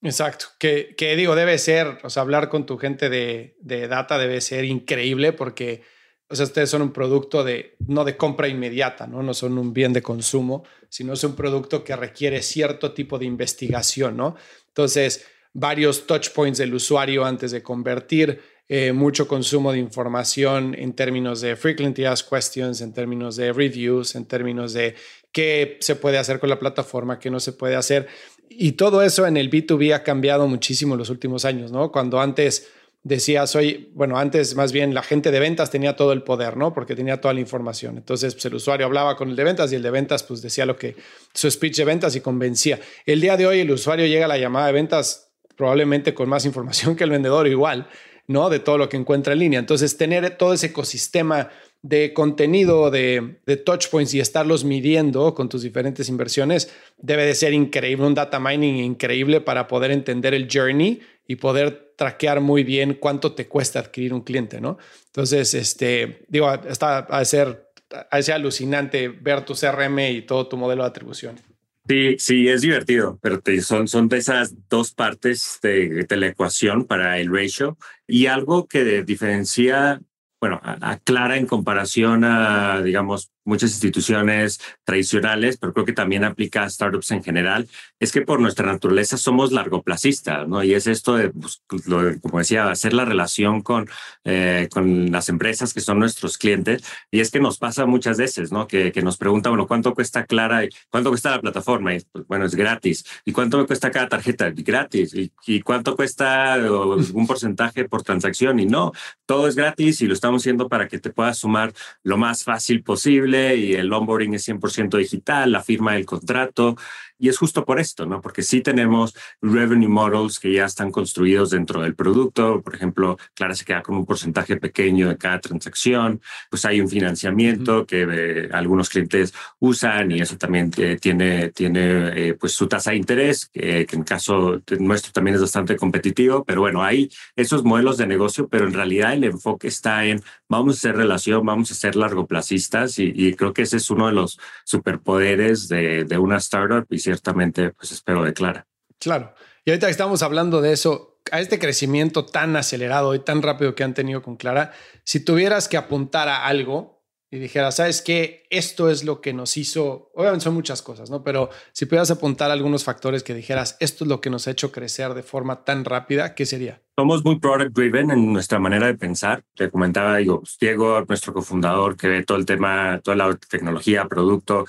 Exacto, que, que, digo, debe ser, o sea, hablar con tu gente de, de, data debe ser increíble porque, o sea, ustedes son un producto de, no de compra inmediata, ¿no? No son un bien de consumo, sino es un producto que requiere cierto tipo de investigación, ¿no? Entonces, varios touch points del usuario antes de convertir, eh, mucho consumo de información en términos de frequently asked questions, en términos de reviews, en términos de qué se puede hacer con la plataforma, qué no se puede hacer. Y todo eso en el B2B ha cambiado muchísimo en los últimos años, ¿no? Cuando antes decías, oye, bueno, antes más bien la gente de ventas tenía todo el poder, ¿no? Porque tenía toda la información. Entonces, pues, el usuario hablaba con el de ventas y el de ventas, pues decía lo que su speech de ventas y convencía. El día de hoy, el usuario llega a la llamada de ventas probablemente con más información que el vendedor igual. ¿No? De todo lo que encuentra en línea. Entonces, tener todo ese ecosistema de contenido, de, de touch points y estarlos midiendo con tus diferentes inversiones debe de ser increíble, un data mining increíble para poder entender el journey y poder traquear muy bien cuánto te cuesta adquirir un cliente, ¿no? Entonces, este, digo, está a ser, a alucinante ver tu CRM y todo tu modelo de atribución. Sí, sí, es divertido, pero son, son esas dos partes de, de, la ecuación para el ratio. Y algo que diferencia, bueno, aclara en comparación a, digamos, muchas instituciones tradicionales, pero creo que también aplica a startups en general, es que por nuestra naturaleza somos largoplacistas, ¿no? Y es esto de, pues, como decía, hacer la relación con, eh, con las empresas que son nuestros clientes. Y es que nos pasa muchas veces, ¿no? Que, que nos preguntan, bueno, ¿cuánto cuesta Clara? ¿Cuánto cuesta la plataforma? Y, pues, bueno, es gratis. ¿Y cuánto me cuesta cada tarjeta? Gratis. ¿Y, y cuánto cuesta un porcentaje por transacción? Y no, todo es gratis y lo estamos haciendo para que te puedas sumar lo más fácil posible y el onboarding es 100% digital, la firma del contrato y es justo por esto, ¿no? Porque sí tenemos revenue models que ya están construidos dentro del producto. Por ejemplo, Clara se queda con un porcentaje pequeño de cada transacción. Pues hay un financiamiento que eh, algunos clientes usan y eso también eh, tiene, tiene eh, pues su tasa de interés, que, en caso nuestro también es bastante competitivo. Pero bueno, hay esos modelos de negocio, pero en realidad el enfoque está en vamos a hacer relación, vamos a ser largoplacistas y, y creo que ese es uno de los superpoderes de, de una startup y ciertamente pues espero de Clara. Claro. Y ahorita que estamos hablando de eso, a este crecimiento tan acelerado y tan rápido que han tenido con Clara, si tuvieras que apuntar a algo y dijeras, ¿sabes qué? Esto es lo que nos hizo, obviamente son muchas cosas, ¿no? Pero si pudieras apuntar algunos factores que dijeras, esto es lo que nos ha hecho crecer de forma tan rápida, ¿qué sería? Somos muy product driven en nuestra manera de pensar. Te comentaba, digo, Diego, nuestro cofundador, que ve todo el tema, toda la tecnología, producto,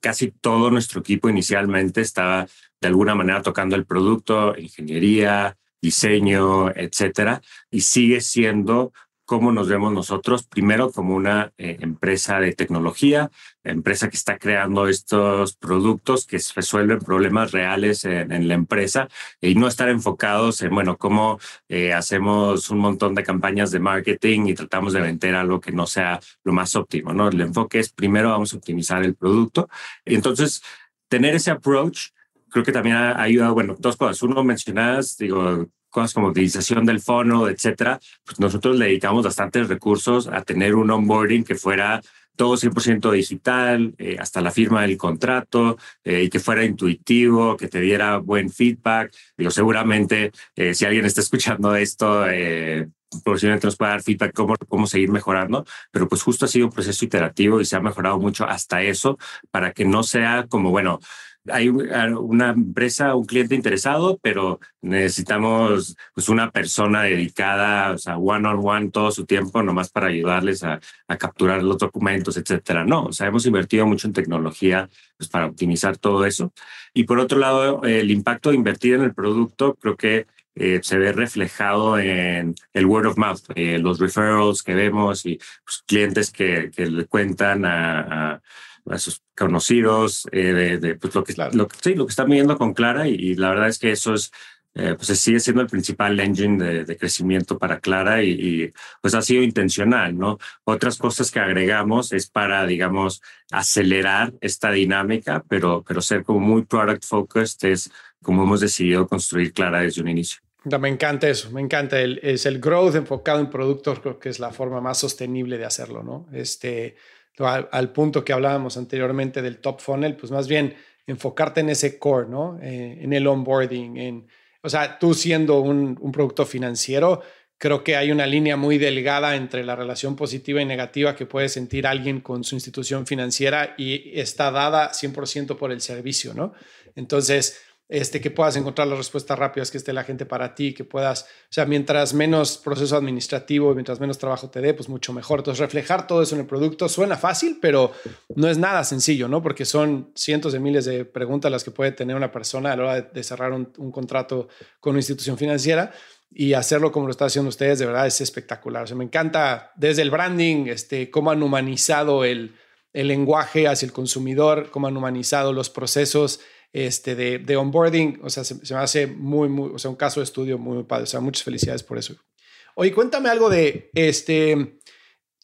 casi todo nuestro equipo inicialmente estaba de alguna manera tocando el producto, ingeniería, diseño, etcétera, y sigue siendo cómo nos vemos nosotros, primero como una eh, empresa de tecnología, empresa que está creando estos productos que resuelven problemas reales en, la empresa y no estar enfocados en, bueno, cómo eh, hacemos un montón de campañas de marketing y tratamos de vender algo que no sea lo más óptimo, ¿no? El enfoque es primero vamos a optimizar el producto. Y entonces, tener ese approach creo que también ha ayudado, bueno, dos cosas. Uno, mencionadas, digo, cosas como utilización del fono, etcétera, pues nosotros le dedicamos bastantes recursos a tener un onboarding que fuera todo 100% digital, eh, hasta la firma del contrato, eh, y que fuera intuitivo, que te diera buen feedback. Digo, seguramente eh, si alguien está escuchando esto, posiblemente nos pueda dar feedback cómo, cómo seguir mejorando, pero pues justo ha sido un proceso iterativo y se ha mejorado mucho hasta eso para que no sea como, bueno, hay una empresa, un cliente interesado, pero necesitamos pues, una persona dedicada, o sea, one on one todo su tiempo, nomás para ayudarles a, a capturar los documentos, etcétera. No, o sea, hemos invertido mucho en tecnología pues, para optimizar todo eso. Y por otro lado, el impacto de invertir en el producto, creo que eh, se ve reflejado en el word of mouth, eh, los referrals que vemos y pues, clientes que, que le cuentan a a sus conocidos, eh, de, pues lo que, lo, sí, lo que están viendo con Clara y, la verdad es que eso es, eh, pues sigue siendo el principal engine de, crecimiento para Clara y, pues ha sido intencional, ¿no? Otras cosas que agregamos es para, digamos, acelerar esta dinámica, pero, pero ser como muy product focused es como hemos decidido construir Clara desde un inicio. Me encanta eso, me encanta. El, es el growth enfocado en productos, creo que es la forma más sostenible de hacerlo, ¿no? Este, al, punto que hablábamos anteriormente del top funnel, pues más bien enfocarte en ese core, ¿no? Eh, en el onboarding, en, o sea, tú siendo un, un, producto financiero, creo que hay una línea muy delgada entre la relación positiva y negativa que puede sentir alguien con su institución financiera y está dada 100% por el servicio, ¿no? Entonces, este, que puedas encontrar las respuestas rápidas, que esté la gente para ti, que puedas, o sea, mientras menos proceso administrativo, mientras menos trabajo te dé, pues mucho mejor. Entonces, reflejar todo eso en el producto suena fácil, pero no es nada sencillo, ¿no? Porque son cientos de miles de preguntas las que puede tener una persona a la hora de, cerrar un, contrato con una institución financiera y hacerlo como lo están haciendo ustedes, de verdad es espectacular. O sea, me encanta desde el branding, este, cómo han humanizado el, el lenguaje hacia el consumidor, cómo han humanizado los procesos este, de, de onboarding, o sea, se, me hace muy, muy, o sea, un caso de estudio muy, padre, o sea, muchas felicidades por eso. Oye, cuéntame algo de este,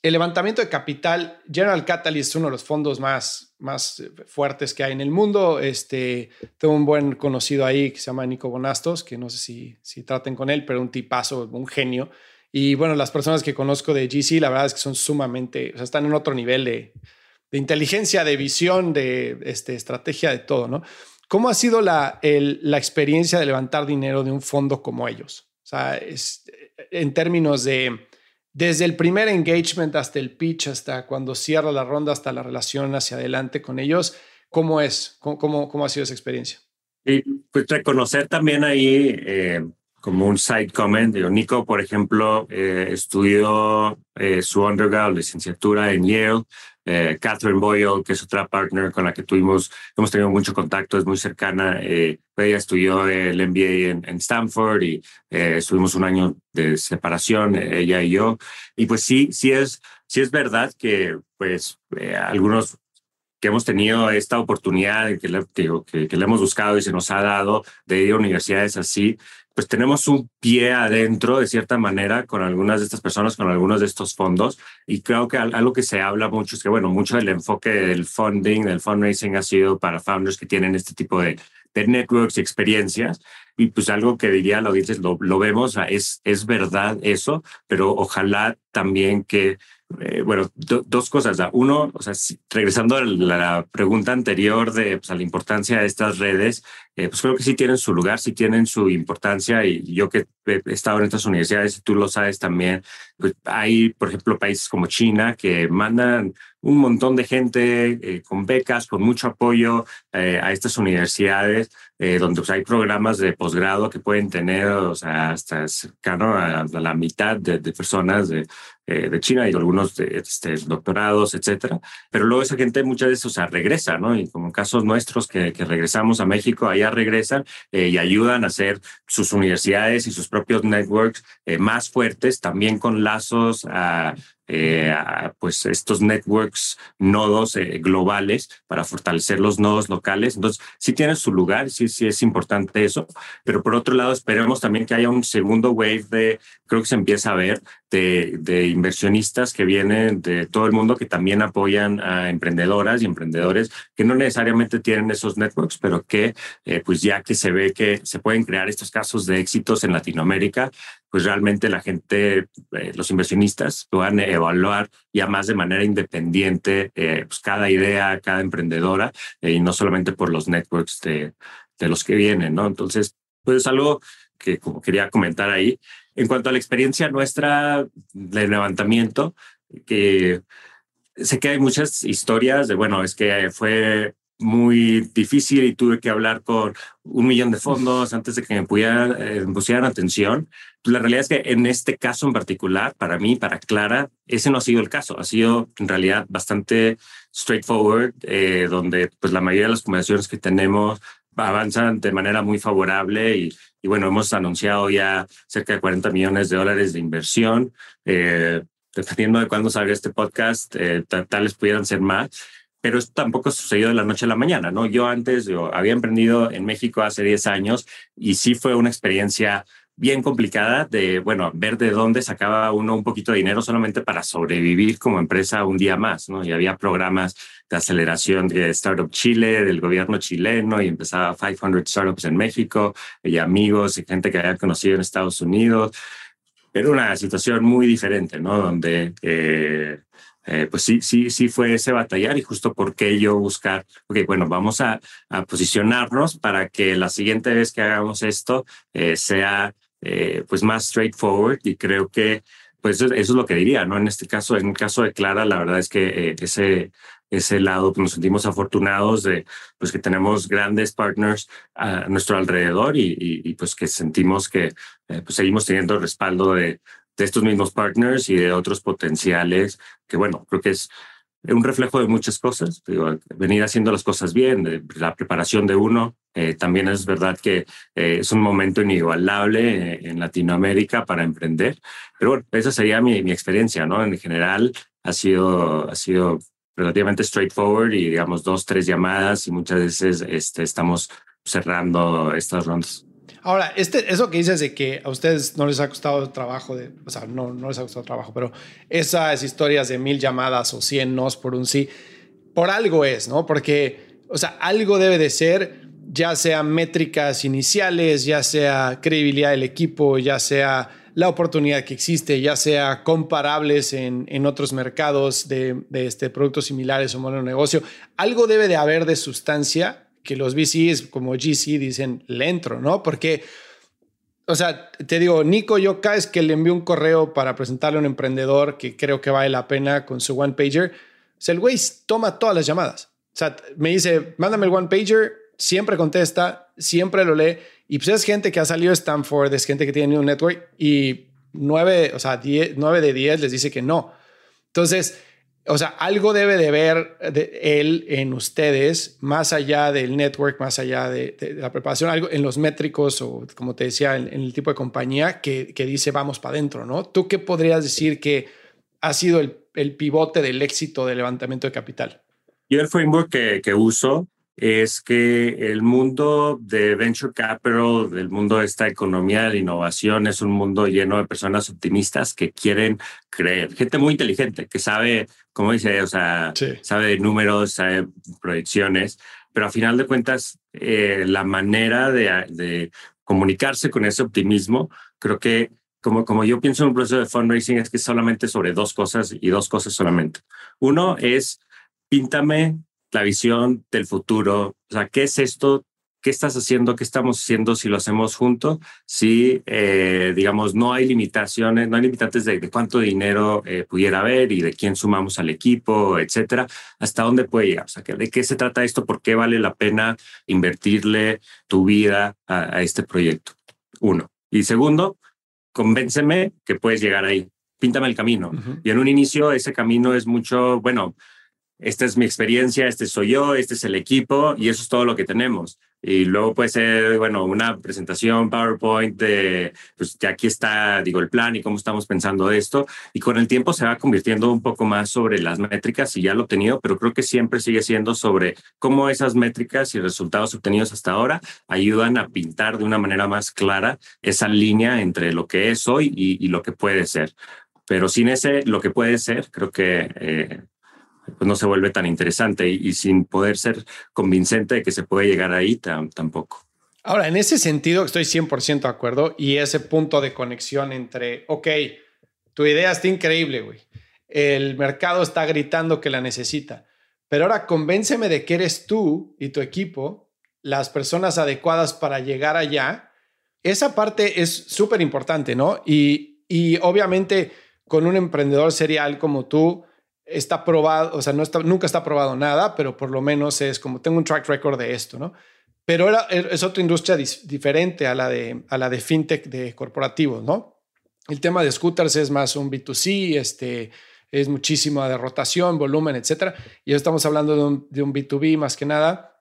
el levantamiento de capital. General Catalyst es uno de los fondos más, más fuertes que hay en el mundo. Este, tengo un buen conocido ahí que se llama Nico Bonastos, que no sé si, si traten con él, pero un tipazo, un genio. Y bueno, las personas que conozco de GC, la verdad es que son sumamente, o sea, están en otro nivel de, de inteligencia, de visión, de este, estrategia, de todo, ¿no? ¿Cómo ha sido la, la experiencia de levantar dinero de un fondo como ellos? O sea, es, en términos de desde el primer engagement hasta el pitch, hasta cuando cierra la ronda, hasta la relación hacia adelante con ellos, ¿cómo es? ¿Cómo, cómo, ha sido esa experiencia? Y pues reconocer también ahí eh, como un side comment, digo, Nico, por ejemplo, eh, estudió eh, su undergrad, licenciatura en Yale, eh, Catherine Boyle, que es otra partner con la que tuvimos, hemos tenido mucho contacto, es muy cercana. Eh, ella estudió el MBA en, en Stanford y eh, estuvimos un año de separación, ella y yo. Y pues sí, sí es, sí es verdad que pues algunos que hemos tenido esta oportunidad, que le, que, que le hemos buscado y se nos ha dado de ir a universidades así, pues tenemos un pie adentro de cierta manera con algunas de estas personas, con algunos de estos fondos. Y creo que algo que se habla mucho es que, bueno, mucho del enfoque del funding, del fundraising ha sido para founders que tienen este tipo de, de networks y experiencias. Y pues algo que diría la audiencia, lo, lo vemos, es, es verdad eso, pero ojalá también que eh, bueno, dos cosas. Uno, o sea, regresando a la pregunta anterior de pues, la importancia de estas redes, eh, pues creo que sí tienen su lugar, sí tienen su importancia y yo que he estado en estas universidades, tú lo sabes también, pues hay, por ejemplo, países como China que mandan un montón de gente eh, con becas, con mucho apoyo a estas universidades, donde pues, hay programas de posgrado que pueden tener, hasta cercano a, la mitad de, personas de, eh, China y algunos de, este, doctorados, etcétera. Pero luego esa gente muchas veces, o sea, regresa, ¿no? Y como casos nuestros que, que regresamos a México, allá regresan eh, y ayudan a hacer sus universidades y sus propios networks eh, más fuertes, también con lazos a eh, pues estos networks, nodos eh, globales para fortalecer los nodos locales. Entonces, sí tiene su lugar, sí, sí es importante eso, pero por otro lado, esperemos también que haya un segundo wave de, creo que se empieza a ver, de, de inversionistas que vienen de todo el mundo que también apoyan a emprendedoras y emprendedores que no necesariamente tienen esos networks, pero que eh, pues ya que se ve que se pueden crear estos casos de éxitos en Latinoamérica, pues realmente la gente, eh, los inversionistas puedan evaluar ya más de manera independiente eh, pues cada idea, cada emprendedora eh, y no solamente por los networks de, de los que vienen, ¿no? Entonces, pues es algo que como quería comentar ahí. En cuanto a la experiencia nuestra de levantamiento, que sé que hay muchas historias de, bueno, es que fue muy difícil y tuve que hablar con un millón de fondos antes de que me, eh, pusieran atención. Pues la realidad es que en este caso en particular, para mí, para Clara, ese no ha sido el caso. Ha sido en realidad bastante straightforward, eh, donde pues la mayoría de las conversaciones que tenemos avanzan de manera muy favorable y, y, bueno, hemos anunciado ya cerca de 40 millones de dólares de inversión. Eh, dependiendo de cuándo salga este podcast, eh, tales pudieran ser más pero esto tampoco sucedió de la noche a la mañana, ¿no? Yo antes, yo había emprendido en México hace 10 años y sí fue una experiencia bien complicada de, bueno, ver de dónde sacaba uno un poquito de dinero solamente para sobrevivir como empresa un día más, ¿no? Y había programas de aceleración de Startup Chile, del gobierno chileno, y empezaba 500 startups en México, y amigos y gente que había conocido en Estados Unidos. Era una situación muy diferente, ¿no? Donde eh, eh, pues sí, sí, sí fue ese batallar y justo porque yo buscar, ok, bueno, vamos a, posicionarnos para que la siguiente vez que hagamos esto eh, sea eh, pues más straightforward y creo que pues eso, es lo que diría, ¿no? En este caso, en el caso de Clara, la verdad es que ese, ese lado que nos sentimos afortunados de pues que tenemos grandes partners a nuestro alrededor y pues que sentimos que pues seguimos teniendo respaldo de, de estos mismos partners y de otros potenciales, que bueno, creo que es un reflejo de muchas cosas, digo, venir haciendo las cosas bien, la preparación de uno. Eh, también es verdad que eh, es un momento inigualable eh, en Latinoamérica para emprender, pero bueno, esa sería mi, mi experiencia, ¿no? En general ha sido, ha sido relativamente straightforward y digamos dos, tres llamadas y muchas veces este, estamos cerrando estas rondas. Ahora, este, eso que dices de que a ustedes no les ha costado trabajo, de, o sea, no, les ha costado trabajo, pero esas historias de mil llamadas o cien nos por un sí, por algo es, ¿no? Porque, o sea, algo debe de ser, ya sea métricas iniciales, ya sea credibilidad del equipo, ya sea la oportunidad que existe, ya sea comparables en, otros mercados de, de este, productos similares o modelo de negocio, algo debe de haber de sustancia que los VCs como GC dicen, le entro, ¿no? Porque o sea, te digo, Nico yo cada que le envío un correo para presentarle a un emprendedor que creo que vale la pena con su one pager, o sea, el güey toma todas las llamadas. O sea, me dice, mándame el one pager, siempre contesta, siempre lo lee. Y pues es gente que ha salido de Stanford, es gente que tiene un network y nueve, o sea, nueve de diez les dice que no. Entonces, o sea, algo debe de ver de él en ustedes, más allá del network, más allá de, la preparación, algo en los métricos o, como te decía, en, el tipo de compañía que, que dice vamos para adentro, ¿no? ¿Tú qué podrías decir que ha sido el, el, pivote del éxito del levantamiento de capital? Yo el framework que, que uso es que el mundo de venture capital, el mundo de esta economía de la innovación, es un mundo lleno de personas optimistas que quieren creer. Gente muy inteligente que sabe, como dice, o sea, sabe de números, sabe proyecciones, pero a final de cuentas, eh, la manera de, de, comunicarse con ese optimismo, creo que como, como yo pienso en un proceso de fundraising, es que solamente sobre dos cosas y dos cosas solamente. Uno es, píntame la visión del futuro. O sea, ¿qué es esto? ¿Qué estás haciendo? ¿Qué estamos haciendo si lo hacemos juntos? Si, eh, digamos, no hay limitaciones, no hay limitantes de, cuánto dinero eh, pudiera haber y de quién sumamos al equipo, etcétera, hasta dónde puede llegar. O sea, ¿de qué se trata esto? ¿Por qué vale la pena invertirle tu vida a, este proyecto? Uno. Y segundo, convénceme que puedes llegar ahí. Píntame el camino. Y en un inicio ese camino es mucho, bueno, esta es mi experiencia, este soy yo, este es el equipo y eso es todo lo que tenemos. Y luego puede ser, bueno, una presentación PowerPoint de, pues que aquí está, digo, el plan y cómo estamos pensando esto. Y con el tiempo se va convirtiendo un poco más sobre las métricas y ya lo obtenido, pero creo que siempre sigue siendo sobre cómo esas métricas y resultados obtenidos hasta ahora ayudan a pintar de una manera más clara esa línea entre lo que es hoy y, lo que puede ser. Pero sin ese, lo que puede ser, creo que eh, pues no se vuelve tan interesante y, sin poder ser convincente de que se puede llegar ahí tampoco. Ahora, en ese sentido estoy 100% de acuerdo y ese punto de conexión entre, ok, tu idea está increíble, güey. El mercado está gritando que la necesita, pero ahora convénceme de que eres tú y tu equipo las personas adecuadas para llegar allá. Esa parte es súper importante, ¿no? Y, y obviamente con un emprendedor serial como tú, está probado, o sea, no está, nunca está probado nada, pero por lo menos es como tengo un track record de esto, ¿no? Pero era, er, es otra industria diferente a la, de, a la de fintech de corporativos, ¿no? El tema de scooters es más un B2C, este, es muchísima de rotación, volumen, etcétera. Y estamos hablando de un, de un B2B más que nada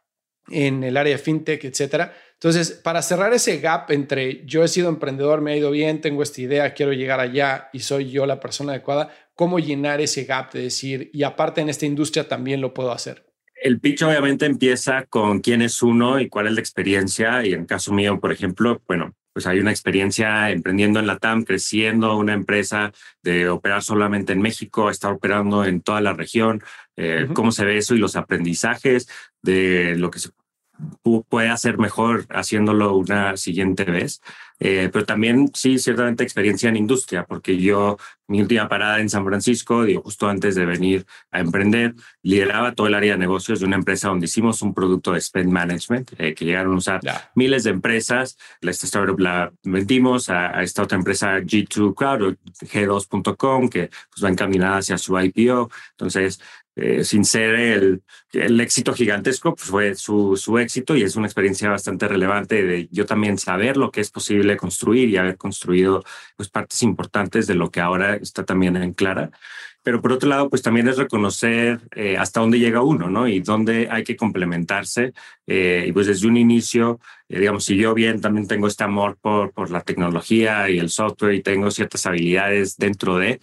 en el área de fintech, etcétera. Entonces, para cerrar ese gap entre yo he sido emprendedor, me ha ido bien, tengo esta idea, quiero llegar allá y soy yo la persona adecuada, ¿cómo llenar ese gap de decir, y aparte en esta industria también lo puedo hacer? El pitch obviamente empieza con quién es uno y cuál es la experiencia. Y en caso mío, por ejemplo, bueno, pues hay una experiencia emprendiendo en la TAM, creciendo una empresa de operar solamente en México, estar operando en toda la región, eh, cómo se ve eso y los aprendizajes de lo que se puede hacer mejor haciéndolo una siguiente vez. Eh, pero también sí, ciertamente experiencia en industria, porque yo, mi última parada en San Francisco, digo, justo antes de venir a emprender, lideraba todo el área de negocios de una empresa donde hicimos un producto de spend management, eh, que llegaron a usar miles de empresas. Esta startup la vendimos a, a, esta otra empresa G2 Cloud o G2.com, que pues, va encaminada hacia su IPO. Entonces, eh, sin ser el, el, éxito gigantesco, pues fue su, su éxito y es una experiencia bastante relevante de yo también saber lo que es posible construir y haber construido pues, partes importantes de lo que ahora está también en Clara. Pero por otro lado, pues también es reconocer eh, hasta dónde llega uno, ¿no? Y dónde hay que complementarse. Eh, y pues desde un inicio, digamos, si yo bien también tengo este amor por, por la tecnología y el software y tengo ciertas habilidades dentro de,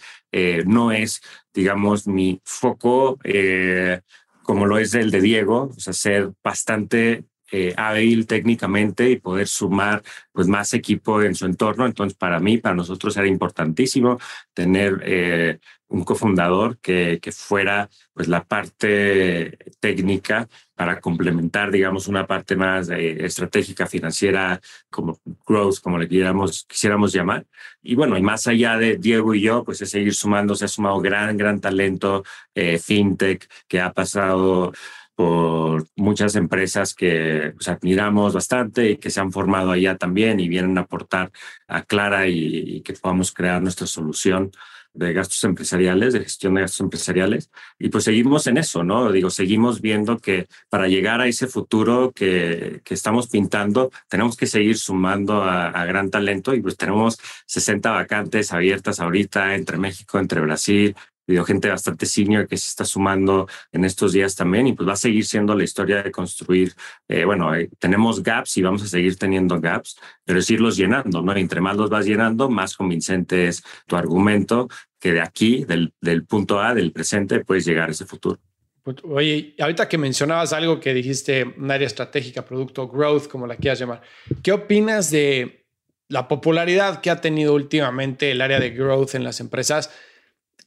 no es digamos, mi foco, eh, como lo es el de Diego, o sea, ser bastante eh, hábil técnicamente y poder sumar pues más equipo en su entorno. Entonces, para mí, para nosotros era importantísimo tener eh, un cofundador que, que fuera pues la parte técnica para complementar, digamos, una parte más eh, estratégica, financiera, como growth, como le quisiéramos, quisiéramos llamar. Y bueno, y más allá de Diego y yo, pues es seguir sumando, se ha sumado gran, gran talento, fintech, que ha pasado por muchas empresas que pues, admiramos bastante y que se han formado allá también y vienen a aportar a Clara y que podamos crear nuestra solución de gastos empresariales, de gestión de gastos empresariales. Y pues seguimos en eso, ¿no? Digo, seguimos viendo que para llegar a ese futuro que, que estamos pintando, tenemos que seguir sumando a, a, gran talento y pues tenemos 60 vacantes abiertas ahorita entre México, entre Brasil, Digo, gente bastante senior que se está sumando en estos días también y pues va a seguir siendo la historia de construir, eh, bueno, eh, tenemos gaps y vamos a seguir teniendo gaps, pero es irlos llenando, ¿no? entre más los vas llenando, más convincente es tu argumento que de aquí, del, del punto A, del presente, puedes llegar a ese futuro. Pues, oye, ahorita que mencionabas algo que dijiste, un área estratégica, producto growth, como la quieras llamar, ¿qué opinas de la popularidad que ha tenido últimamente el área de growth en las empresas?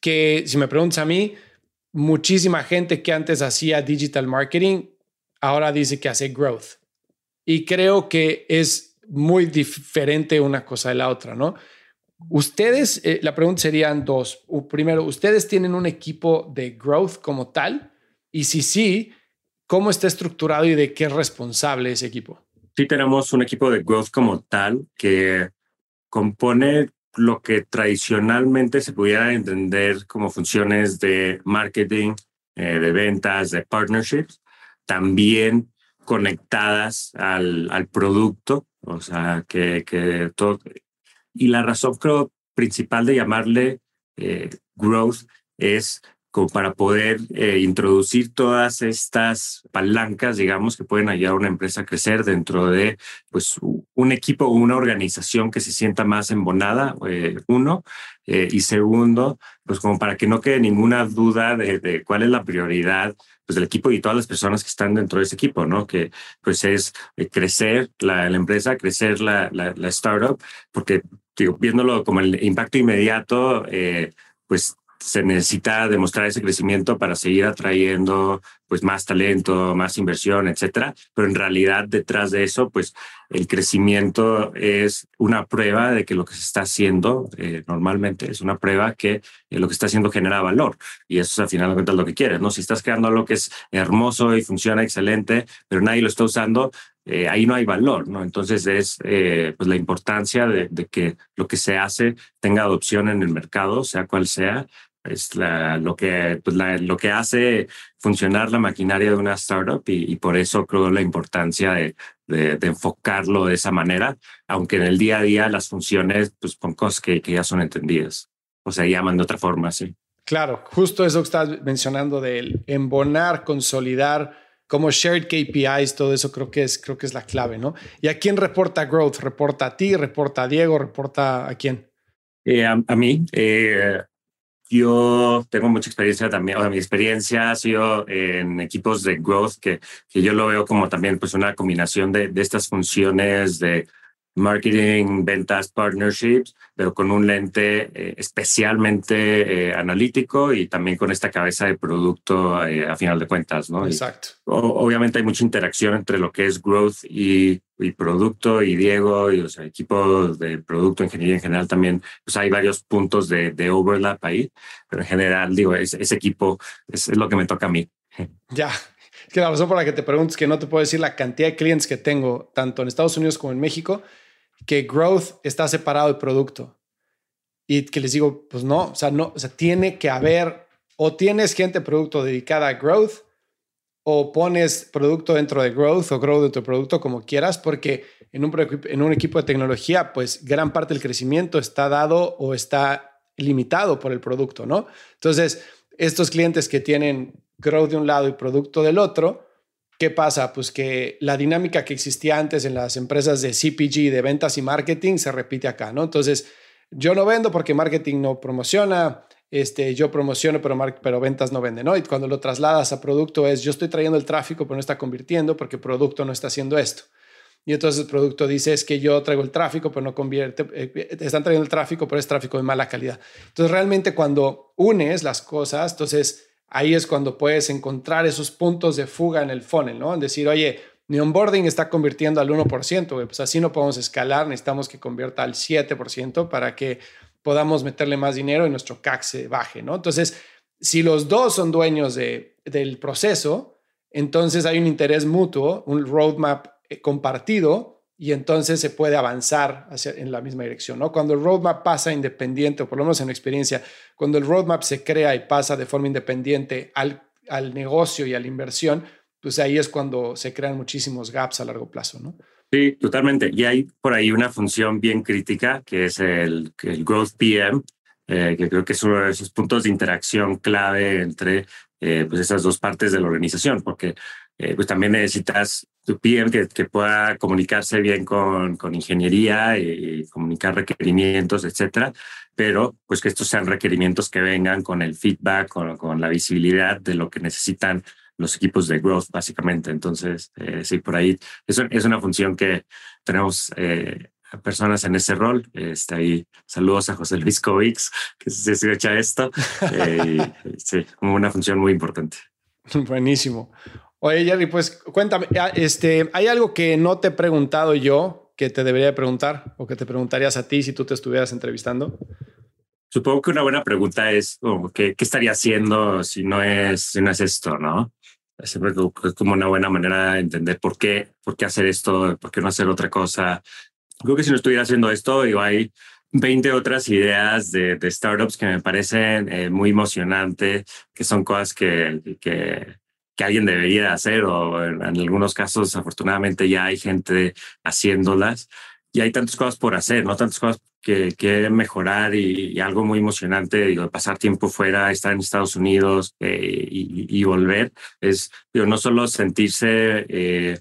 Que si me preguntas a mí, muchísima gente que antes hacía digital marketing ahora dice que hace growth. Y creo que es muy diferente una cosa de la otra, ¿no? Ustedes, eh, la pregunta serían dos. Primero, ¿ustedes tienen un equipo de growth como tal? Y si sí, ¿cómo está estructurado y de qué es responsable ese equipo? Sí, tenemos un equipo de growth como tal que compone lo que tradicionalmente se pudiera entender como funciones de marketing, eh, de ventas, de partnerships, también conectadas al, al producto, o sea, que, que todo. Y la razón creo principal de llamarle eh, growth es como para poder eh, introducir todas estas palancas, digamos, que pueden ayudar a una empresa a crecer dentro de pues, un equipo o una organización que se sienta más embonada, eh, uno, eh, y segundo, pues como para que no quede ninguna duda de, cuál es la prioridad pues, del equipo y todas las personas que están dentro de ese equipo, ¿no? Que pues es crecer la, la, empresa, crecer la, la, la startup, porque digo, viéndolo como el impacto inmediato, pues se necesita demostrar ese crecimiento para seguir atrayendo pues más talento, más inversión, etcétera. Pero en realidad detrás de eso, pues el crecimiento es una prueba de que lo que se está haciendo eh, normalmente es una prueba que eh, lo que está haciendo genera valor y eso es al final de cuentas lo que quieres, ¿no? Si estás creando algo que es hermoso y funciona excelente, pero nadie lo está usando, eh, ahí no hay valor, ¿no? Entonces es pues la importancia de, de, que lo que se hace tenga adopción en el mercado, sea cual sea, es la, lo, que, pues lo que hace funcionar la maquinaria de una startup y, por eso creo la importancia de, de, enfocarlo de esa manera, aunque en el día a día las funciones pues son cosas que, que ya son entendidas o se llaman de otra forma, sí. Claro, justo eso que estás mencionando del embonar, consolidar como shared KPIs, todo eso creo que es, creo que es la clave, ¿no? ¿Y a quién reporta growth? ¿Reporta a ti? ¿Reporta a Diego? ¿Reporta a quién? Eh, a, a, mí. Eh, yo tengo mucha experiencia también, o sea, mi experiencia ha sido en equipos de growth, que, que yo lo veo como también pues una combinación de, de estas funciones de marketing, ventas, partnerships, pero con un lente eh, especialmente eh, analítico y también con esta cabeza de producto eh, a final de cuentas, ¿no? Exacto. obviamente hay mucha interacción entre lo que es growth y, y producto y Diego y los equipos de producto, ingeniería en general también, pues hay varios puntos de, de overlap ahí, pero en general, digo, ese, ese equipo es, es lo que me toca a mí. Ya, que la razón por la que te pregunto es que no te puedo decir la cantidad de clientes que tengo, tanto en Estados Unidos como en México, que growth está separado de producto. Y que les digo, pues no, o sea, no, o sea, tiene que haber, o tienes gente producto dedicada a growth, o pones producto dentro de growth o growth dentro de producto como quieras, porque en un, en un equipo de tecnología, pues gran parte del crecimiento está dado o está limitado por el producto, ¿no? Entonces, estos clientes que tienen growth de un lado y producto del otro, ¿Qué pasa? Pues que la dinámica que existía antes en las empresas de CPG, de ventas y marketing, se repite acá, ¿no? Entonces, yo no vendo porque marketing no promociona, este, yo promociono, pero, pero ventas no venden, ¿no? Cuando lo trasladas a producto es, yo estoy trayendo el tráfico, pero no está convirtiendo porque producto no está haciendo esto. Y entonces el producto dice, es que yo traigo el tráfico, pero no convierte, eh, están trayendo el tráfico, pero es tráfico de mala calidad. Entonces, realmente cuando unes las cosas, entonces ahí es cuando puedes encontrar esos puntos de fuga en el funnel, ¿no? En decir, oye, mi onboarding está convirtiendo al 1%, pues así no podemos escalar, necesitamos que convierta al 7% para que podamos meterle más dinero y nuestro CAC se baje, ¿no? Entonces, si los dos son dueños de, del proceso, entonces hay un interés mutuo, un roadmap eh, compartido y entonces se puede avanzar hacia, en la misma dirección. ¿no? Cuando el roadmap pasa independiente, o por lo menos en experiencia, cuando el roadmap se crea y pasa de forma independiente al, al negocio y a la inversión, pues ahí es cuando se crean muchísimos gaps a largo plazo. ¿no? Sí, totalmente. Y hay por ahí una función bien crítica que es el, el Growth PM, eh, que creo que es uno de esos puntos de interacción clave entre eh, pues esas dos partes de la organización, porque eh, pues también necesitas tu PM que, que pueda comunicarse bien con, con ingeniería y, comunicar requerimientos, etcétera, pero pues que estos sean requerimientos que vengan con el feedback, con, con la visibilidad de lo que necesitan los equipos de growth, básicamente. Entonces, eh, sí, por ahí es, es, una función que tenemos eh, personas en ese rol. Está ahí, saludos a José Luis Covix, que se escucha esto. Eh, sí, como una función muy importante. Buenísimo. Oye, Jerry, pues cuéntame, ah, este, ¿hay algo que no te he preguntado yo que te debería preguntar o que te preguntarías a ti si tú te estuvieras entrevistando? Supongo que una buena pregunta es ¿qué, ¿qué, estaría haciendo si no es, si no es esto, no? Siempre es como una buena manera de entender por qué, por qué hacer esto, por qué no hacer otra cosa. Creo que si no estuviera haciendo esto, digo, hay 20 otras ideas de, de startups que me parecen eh, muy emocionantes, que son cosas que, que, que alguien debería hacer o en, en, algunos casos, afortunadamente, ya hay gente haciéndolas y hay tantas cosas por hacer, no tantas cosas que quieren mejorar y, y, algo muy emocionante, digo, pasar tiempo fuera, estar en Estados Unidos eh, y, y, volver, es digo, no solo sentirse eh,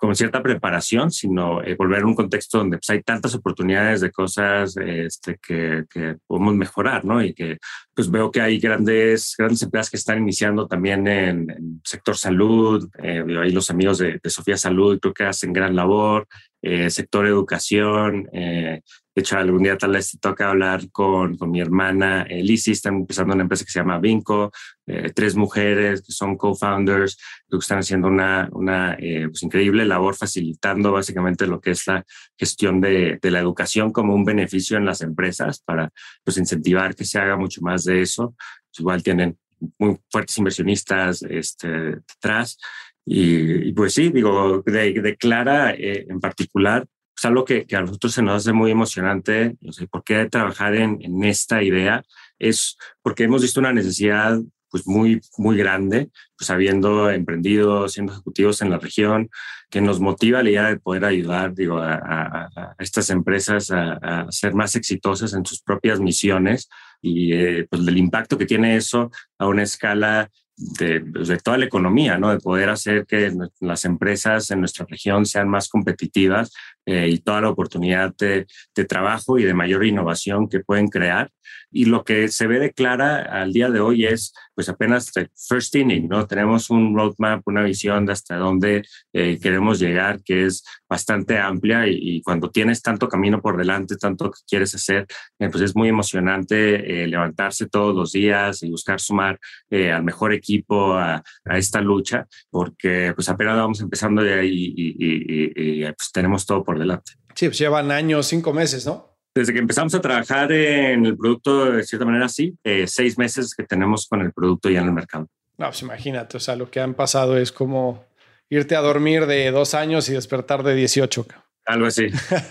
con cierta preparación, sino eh, volver a un contexto donde pues, hay tantas oportunidades de cosas este, que, que, podemos mejorar, ¿no? Y que pues veo que hay grandes, grandes empresas que están iniciando también en, en sector salud, eh, ahí los amigos de, de, Sofía Salud creo que hacen gran labor, eh, sector educación, eh, de hecho, algún día tal vez te toca hablar con, con mi hermana eh, Lizzie, están empezando una empresa que se llama Vinco, eh, tres mujeres que son co-founders, que están haciendo una, una eh, pues increíble labor facilitando básicamente lo que es la gestión de, de, la educación como un beneficio en las empresas para pues, incentivar que se haga mucho más de eso. Pues igual tienen muy fuertes inversionistas este, detrás. Y, y, pues sí, digo, de, de Clara eh, en particular, es algo que, que, a nosotros se nos hace muy emocionante. No sé, ¿Por qué trabajar en, en, esta idea? Es porque hemos visto una necesidad pues muy, muy grande, pues habiendo emprendido, siendo ejecutivos en la región, que nos motiva la idea de poder ayudar digo, a, a, a estas empresas a, a, ser más exitosas en sus propias misiones y eh, pues del impacto que tiene eso a una escala de, de, toda la economía, ¿no? De poder hacer que las empresas en nuestra región sean más competitivas eh, y toda la oportunidad de, de, trabajo y de mayor innovación que pueden crear. Y lo que se ve de clara al día de hoy es, pues apenas first inning, ¿no? Tenemos un roadmap, una visión de hasta dónde eh, queremos llegar, que es bastante amplia y, y, cuando tienes tanto camino por delante, tanto que quieres hacer, eh, pues es muy emocionante eh, levantarse todos los días y buscar sumar eh, al mejor equipo a, a, esta lucha, porque pues apenas vamos empezando y, y, y pues tenemos todo por delante. Sí, pues llevan años, cinco meses, ¿no? Desde que empezamos a trabajar en el producto, de cierta manera, sí, eh, seis meses que tenemos con el producto ya en el mercado. No, pues imagínate, o sea, lo que han pasado es como irte a dormir de dos años y despertar de 18. Algo así.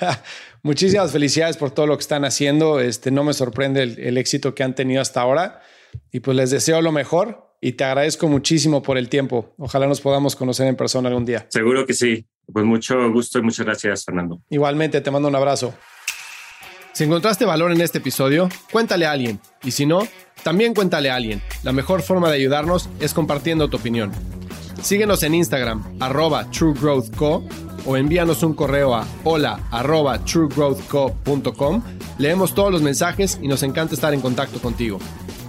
Muchísimas felicidades por todo lo que están haciendo. Este, no me sorprende el, el éxito que han tenido hasta ahora y pues les deseo lo mejor y te agradezco muchísimo por el tiempo. Ojalá nos podamos conocer en persona algún día. Seguro que sí. Pues mucho gusto y muchas gracias, Fernando. Igualmente, te mando un abrazo. Si encontraste valor en este episodio, cuéntale a alguien. Y si no, también cuéntale a alguien. La mejor forma de ayudarnos es compartiendo tu opinión. Síguenos en Instagram, arroba truegrowthco, o envíanos un correo a hola arroba truegrowthco.com. Leemos todos los mensajes y nos encanta estar en contacto contigo.